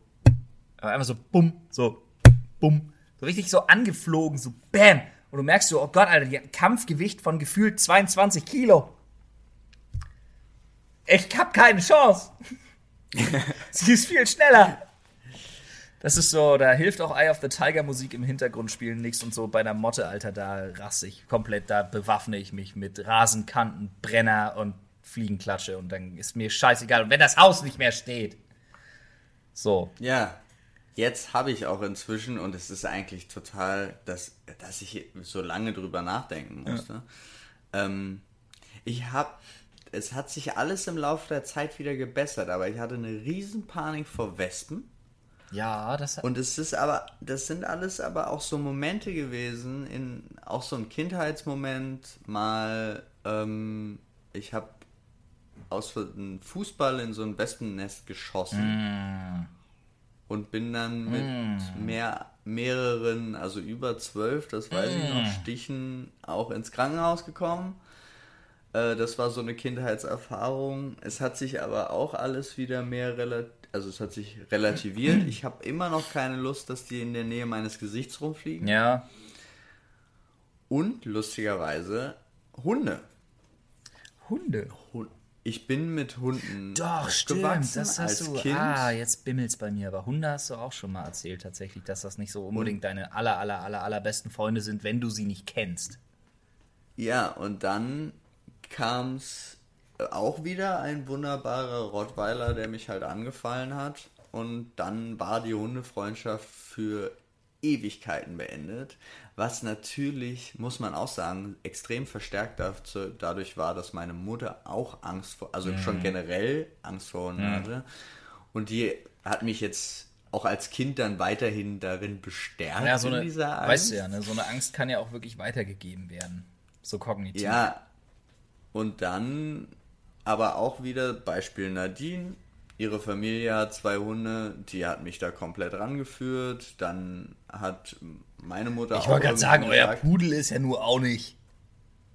einmal so, bumm, so, bumm, so richtig so angeflogen, so, bam. Und du merkst so, oh Gott, Alter, Kampfgewicht von gefühlt 22 Kilo. Ich hab keine Chance. Sie ist viel schneller. Das ist so, da hilft auch Eye of the Tiger Musik im Hintergrund spielen nichts und so bei der Motte, Alter, da raste ich komplett, da bewaffne ich mich mit Rasenkanten, Brenner und Fliegenklatsche und dann ist mir scheißegal. Und wenn das Haus nicht mehr steht. So. ja, jetzt habe ich auch inzwischen, und es ist eigentlich total, dass, dass ich so lange drüber nachdenken musste. Ähm, ich habe, es hat sich alles im Laufe der Zeit wieder gebessert, aber ich hatte eine riesen Panik vor Wespen. Ja, das hat. Und es ist aber, das sind alles aber auch so Momente gewesen, in auch so ein Kindheitsmoment, mal, ähm, ich habe aus Versehen Fußball in so ein Wespennest geschossen und bin dann mit mehr, mehreren, also über zwölf, das weiß ich noch, Stichen auch ins Krankenhaus gekommen. Äh, Das war so eine Kindheitserfahrung. Es hat sich aber auch alles wieder mehr relativiert. Also es hat sich relativiert. Ich habe immer noch keine Lust, dass die in der Nähe meines Gesichts rumfliegen. Ja. Und lustigerweise Hunde. Hunde. Hun- Ich bin mit Hunden Doch, stimmt. Das als hast du. Kind. Ah, jetzt bimmelt's bei mir. Aber Hunde hast du auch schon mal erzählt, tatsächlich, dass das nicht so unbedingt deine aller, aller, aller, allerbesten Freunde sind, wenn du sie nicht kennst. Ja, und dann kam es auch wieder ein wunderbarer Rottweiler, der mich halt angefallen hat. Und dann war die Hundefreundschaft für Ewigkeiten beendet. Was natürlich, muss man auch sagen, extrem verstärkt dazu, dadurch war, dass meine Mutter auch Angst vor, also mhm. schon generell Angst vor Hunden mhm. hatte. Und die hat mich jetzt auch als Kind dann weiterhin darin bestärkt ja, so eine. Weißt du ja, ne, so eine Angst kann ja auch wirklich weitergegeben werden. So kognitiv. Ja. Und dann aber auch wieder Beispiel Nadine. Ihre Familie hat zwei Hunde, die hat mich da komplett rangeführt. Dann hat meine Mutter ich auch. Ich wollte gerade sagen, gesagt, euer Pudel ist ja nur auch nicht.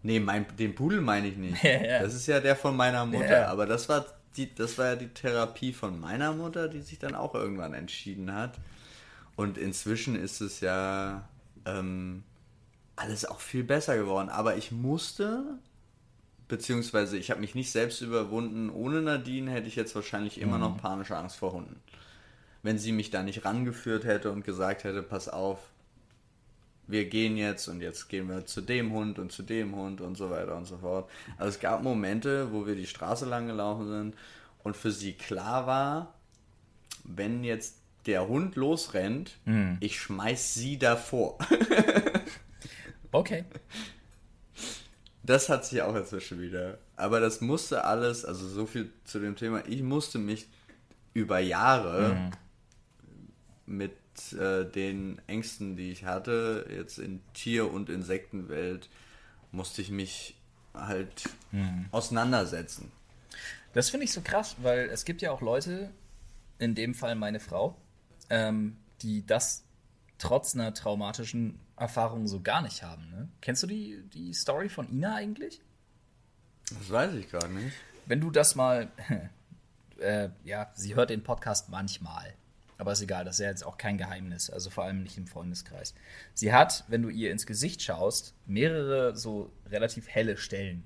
Nee, mein, den Pudel meine ich nicht. ja. Das ist ja der von meiner Mutter. Ja. Aber das war die, das war ja die Therapie von meiner Mutter, die sich dann auch irgendwann entschieden hat. Und inzwischen ist es ja ähm, alles auch viel besser geworden. Aber ich musste, beziehungsweise ich habe mich nicht selbst überwunden. Ohne Nadine hätte ich jetzt wahrscheinlich immer mhm. noch panische Angst vor Hunden. Wenn sie mich da nicht rangeführt hätte und gesagt hätte, pass auf, wir gehen jetzt und jetzt gehen wir zu dem Hund und zu dem Hund und so weiter und so fort. Also es gab Momente, wo wir die Straße lang gelaufen sind und für sie klar war, wenn jetzt der Hund losrennt, mhm. ich schmeiß sie davor. okay. Das hat sich auch inzwischen wieder. Aber das musste alles, also so viel zu dem Thema, ich musste mich über Jahre mhm. mit äh, den Ängsten, die ich hatte, jetzt in Tier- und Insektenwelt, musste ich mich halt mhm. auseinandersetzen. Das finde ich so krass, weil es gibt ja auch Leute, in dem Fall meine Frau, ähm, die das trotz einer traumatischen Erfahrung so gar nicht haben. Ne? Kennst du die, die Story von Ina eigentlich? Das weiß ich gar nicht. Wenn du das mal, äh, ja, sie hört den Podcast manchmal. Aber ist egal, das ist ja jetzt auch kein Geheimnis, also vor allem nicht im Freundeskreis. Sie hat, wenn du ihr ins Gesicht schaust, mehrere so relativ helle Stellen.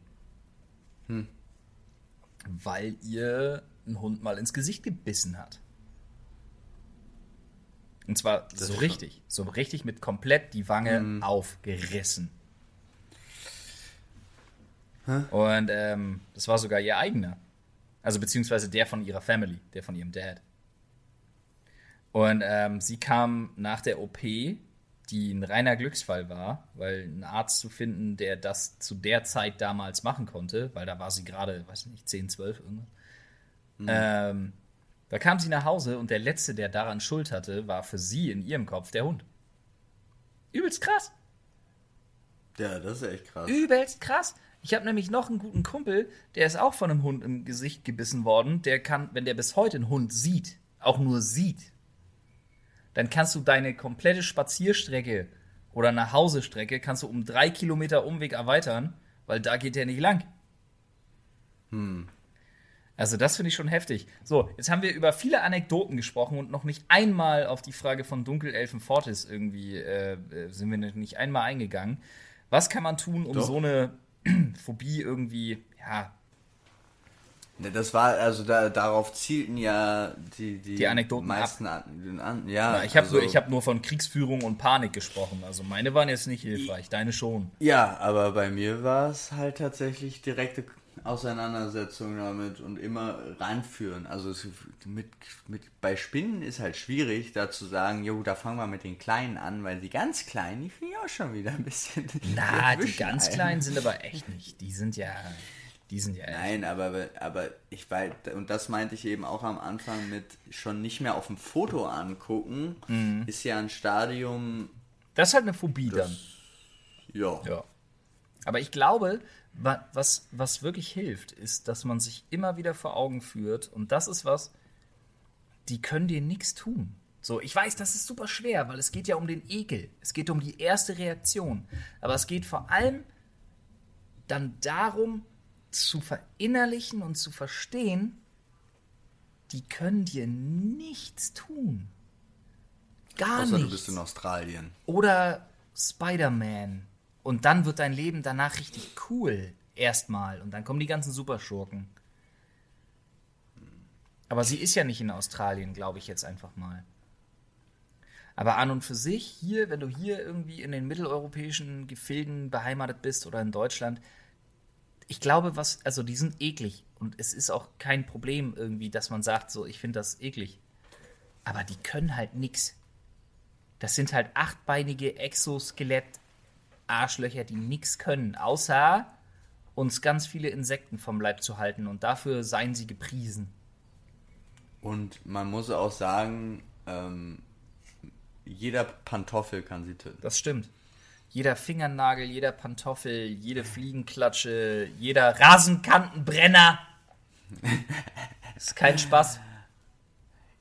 Hm. Weil ihr ein Hund mal ins Gesicht gebissen hat. Und zwar das so richtig, so richtig mit komplett die Wange hm. aufgerissen. Hä? Und ähm, das war sogar ihr eigener. Also beziehungsweise der von ihrer Family, der von ihrem Dad. Und ähm, sie kam nach der OP, die ein reiner Glücksfall war, weil ein Arzt zu finden, der das zu der Zeit damals machen konnte, weil da war sie gerade, weiß nicht, 10, 12 irgendwas. Mhm. Ähm, da kam sie nach Hause und der Letzte, der daran Schuld hatte, war für sie in ihrem Kopf der Hund. Übelst krass. Ja, das ist echt krass. Übelst krass. Ich habe nämlich noch einen guten Kumpel, der ist auch von einem Hund im Gesicht gebissen worden. Der kann, wenn der bis heute einen Hund sieht, auch nur sieht, dann kannst du deine komplette Spazierstrecke oder nach Hausestrecke kannst du um drei Kilometer Umweg erweitern, weil da geht der nicht lang. Hm. Also das finde ich schon heftig. So, jetzt haben wir über viele Anekdoten gesprochen und noch nicht einmal auf die Frage von Dunkelelfen Fortis irgendwie äh, sind wir nicht einmal eingegangen. Was kann man tun, um Doch. so eine Phobie irgendwie ja, Ne, das war, also da, darauf zielten ja die, die, die Anekdoten meisten ab. An, an, ja, ja, ich habe also, nur, hab nur von Kriegsführung und Panik gesprochen. Also meine waren jetzt nicht hilfreich, deine schon. Ja, aber bei mir war es halt tatsächlich direkte Auseinandersetzung damit und immer reinführen. Also mit, mit, bei Spinnen ist halt schwierig, da zu sagen, jo, da fangen wir mit den Kleinen an, weil die ganz Kleinen, die finde ich auch schon wieder ein bisschen. Na, die ganz ein. Kleinen sind aber echt nicht. Die sind ja. Die sind ja. Nein, aber, aber ich weiß, und das meinte ich eben auch am Anfang mit schon nicht mehr auf dem Foto angucken, mhm. ist ja ein Stadium. Das ist halt eine Phobie das, dann. Ja. ja. Aber ich glaube, was, was wirklich hilft, ist, dass man sich immer wieder vor Augen führt, und das ist was, die können dir nichts tun. So, ich weiß, das ist super schwer, weil es geht ja um den Ekel. Es geht um die erste Reaktion. Aber es geht vor allem dann darum, zu verinnerlichen und zu verstehen, die können dir nichts tun. Gar Außer nichts. du bist in Australien. Oder Spider-Man. Und dann wird dein Leben danach richtig cool. Erstmal. Und dann kommen die ganzen Superschurken. Aber sie ist ja nicht in Australien, glaube ich jetzt einfach mal. Aber an und für sich, hier, wenn du hier irgendwie in den mitteleuropäischen Gefilden beheimatet bist oder in Deutschland, ich glaube, was, also die sind eklig. Und es ist auch kein Problem irgendwie, dass man sagt, so, ich finde das eklig. Aber die können halt nix. Das sind halt achtbeinige Exoskelett-Arschlöcher, die nix können, außer uns ganz viele Insekten vom Leib zu halten. Und dafür seien sie gepriesen. Und man muss auch sagen, ähm, jeder Pantoffel kann sie töten. Das stimmt. Jeder Fingernagel, jeder Pantoffel, jede Fliegenklatsche, jeder Rasenkantenbrenner. ist kein Spaß.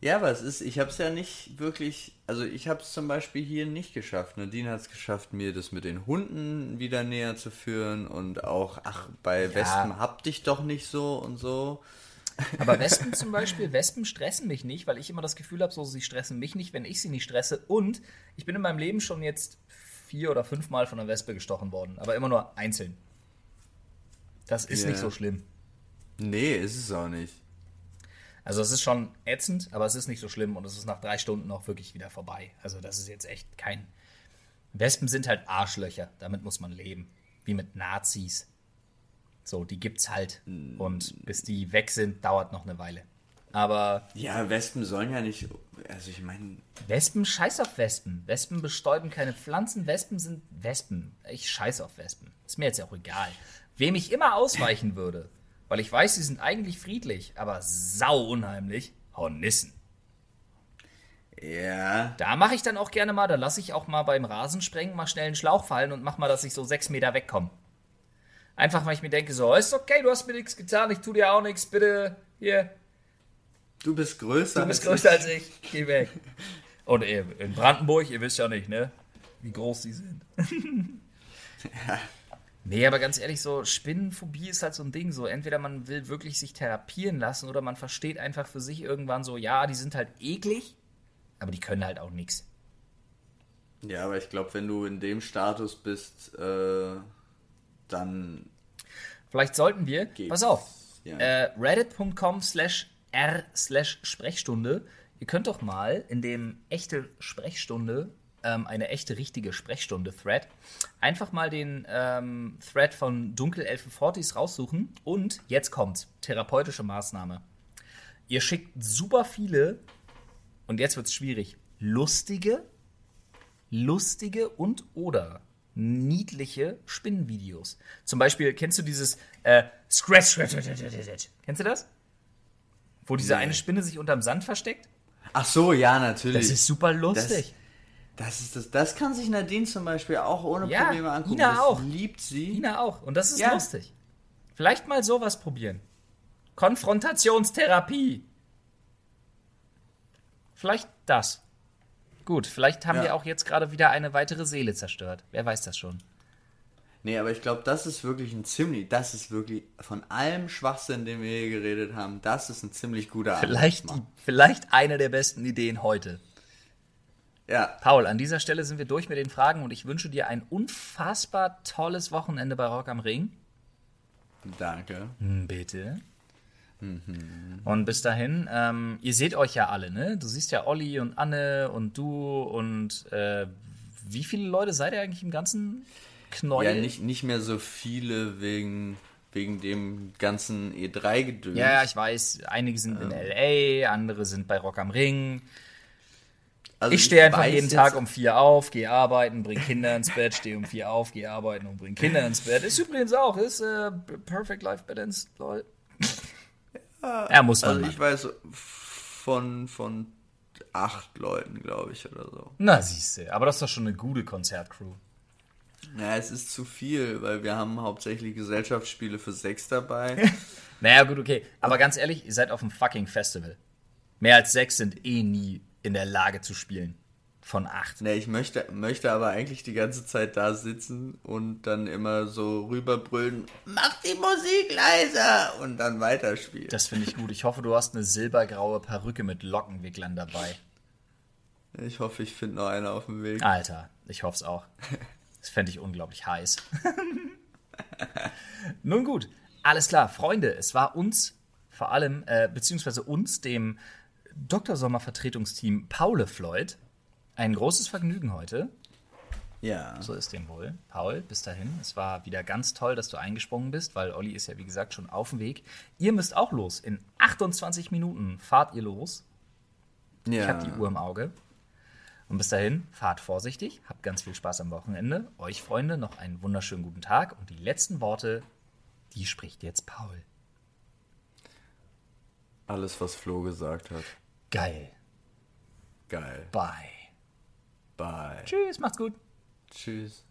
Ja, aber es ist, ich habe es ja nicht wirklich, also ich habe es zum Beispiel hier nicht geschafft. Nadine hat es geschafft, mir das mit den Hunden wieder näher zu führen und auch, ach, bei Ja. Wespen hab dich doch nicht so und so. Aber Wespen zum Beispiel, Wespen stressen mich nicht, weil ich immer das Gefühl habe, so sie stressen mich nicht, wenn ich sie nicht stresse. Und ich bin in meinem Leben schon jetzt vier oder fünfmal von einer Wespe gestochen worden, aber immer nur einzeln. Das ist Ja. nicht so schlimm. Nee, ist es auch nicht. Also es ist schon ätzend, aber es ist nicht so schlimm und es ist nach drei Stunden auch wirklich wieder vorbei. Also das ist jetzt echt kein. Wespen sind halt Arschlöcher, damit muss man leben. Wie mit Nazis. So, die gibt's halt. Und bis die weg sind, dauert noch eine Weile. Aber Ja, Wespen sollen ja nicht, also ich meine, Wespen, scheiß auf Wespen. Wespen bestäuben keine Pflanzen, Wespen sind Wespen. Ich scheiß auf Wespen. Ist mir jetzt auch egal. Wem ich immer ausweichen würde, weil ich weiß, sie sind eigentlich friedlich, aber sau unheimlich, Hornissen. ja, Da mache ich dann auch gerne mal, da lasse ich auch mal beim Rasensprengen mal schnell einen Schlauch fallen und mach mal, dass ich so sechs Meter wegkomme. Einfach, weil ich mir denke, so, ist okay, du hast mir nichts getan, ich tu dir auch nichts, bitte, hier, du bist größer. du bist als größer als ich, geh weg. Und äh, in Brandenburg, ihr wisst ja nicht, ne, wie groß die sind. Nee, aber ganz ehrlich, so Spinnenphobie ist halt so ein Ding. So, entweder man will wirklich sich therapieren lassen oder man versteht einfach für sich irgendwann so, ja, die sind halt eklig, aber die können halt auch nichts. Ja, aber ich glaube, wenn du in dem Status bist, äh, dann Vielleicht sollten wir, pass auf, Ja. äh, reddit.com slash r slash Sprechstunde. Ihr könnt doch mal in dem echte Sprechstunde, ähm, eine echte richtige Sprechstunde-Thread, einfach mal den ähm, Thread von Dunkelelfe Fortis raussuchen und jetzt kommt therapeutische Maßnahme. Ihr schickt super viele, und jetzt wird's schwierig, lustige, lustige und oder niedliche Spinnenvideos. Zum Beispiel, kennst du dieses äh, Scratch, Scratch, Scratch, Scratch, Scratch? Kennst du das? Wo diese Nee. eine Spinne sich unterm Sand versteckt? Ach so, ja, natürlich. Das ist super lustig. Das ist das. Das kann sich Nadine zum Beispiel auch ohne Ja, Probleme angucken. Ina das auch. liebt sie. Ina auch. Und das ist Ja. lustig. Vielleicht mal sowas probieren. Konfrontationstherapie. Vielleicht das. Gut, vielleicht haben Ja. wir auch jetzt gerade wieder eine weitere Seele zerstört. Wer weiß das schon. Nee, aber ich glaube, das ist wirklich ein ziemlich, das ist wirklich von allem Schwachsinn, den wir hier geredet haben, das ist ein ziemlich guter Vielleicht, die, vielleicht eine der besten Ideen heute. Ja, Paul, an dieser Stelle sind wir durch mit den Fragen und ich wünsche dir ein unfassbar tolles Wochenende bei Rock am Ring. danke. Hm, Bitte. Und bis dahin, ähm, ihr seht euch ja alle, ne? Du siehst ja Olli und Anne und du und äh, wie viele Leute seid ihr eigentlich im ganzen Knäuel? Ja, nicht, nicht mehr so viele wegen, wegen dem ganzen E3-Gedöns. Ja, ja, ich weiß, einige sind in LA, andere sind bei Rock am Ring. Also Ich stehe einfach jeden Tag um vier auf, gehe arbeiten, bring Kinder ins Bett, stehe um vier auf, gehe arbeiten und bring Kinder ins Bett. Ist übrigens auch, ist äh, Perfect Life Balance, lol. Ja, muss man. Also machen. ich weiß von, von acht Leuten, glaube ich, oder so. Na, siehste, aber das ist doch schon eine gute Konzertcrew. Ja, es ist zu viel, weil wir haben hauptsächlich Gesellschaftsspiele für sechs dabei. Naja, gut, okay. Aber ganz ehrlich, ihr seid auf einem fucking Festival. Mehr als sechs sind eh nie in der Lage zu spielen. Von acht. ne, ich möchte, möchte aber eigentlich die ganze Zeit da sitzen und dann immer so rüberbrüllen, mach die Musik leiser und dann weiterspielen. Das finde ich gut. Ich hoffe, du hast eine silbergraue Perücke mit Lockenwicklern dabei. Ich hoffe, ich finde noch eine auf dem Weg. Alter, ich hoffe es auch. Das fände ich unglaublich heiß. Nun gut, alles klar, Freunde, es war uns vor allem, äh, beziehungsweise uns, dem Dr. Sommer Vertretungsteam Paule Floyd, Ein großes Vergnügen heute. Ja. So ist dem wohl. Paul, bis dahin. Es war wieder ganz toll, dass du eingesprungen bist, weil Olli ist ja, wie gesagt, schon auf dem Weg. Ihr müsst auch los. In 28 Minuten fahrt ihr los. ja. Ich habe die Uhr im Auge. Und bis dahin, fahrt vorsichtig, habt ganz viel Spaß am Wochenende. Euch, Freunde, noch einen wunderschönen guten Tag. Und die letzten Worte, die spricht jetzt Paul. Alles, was Flo gesagt hat. Geil. Geil. Bye. Bye. Tschüss, macht's gut. Tschüss.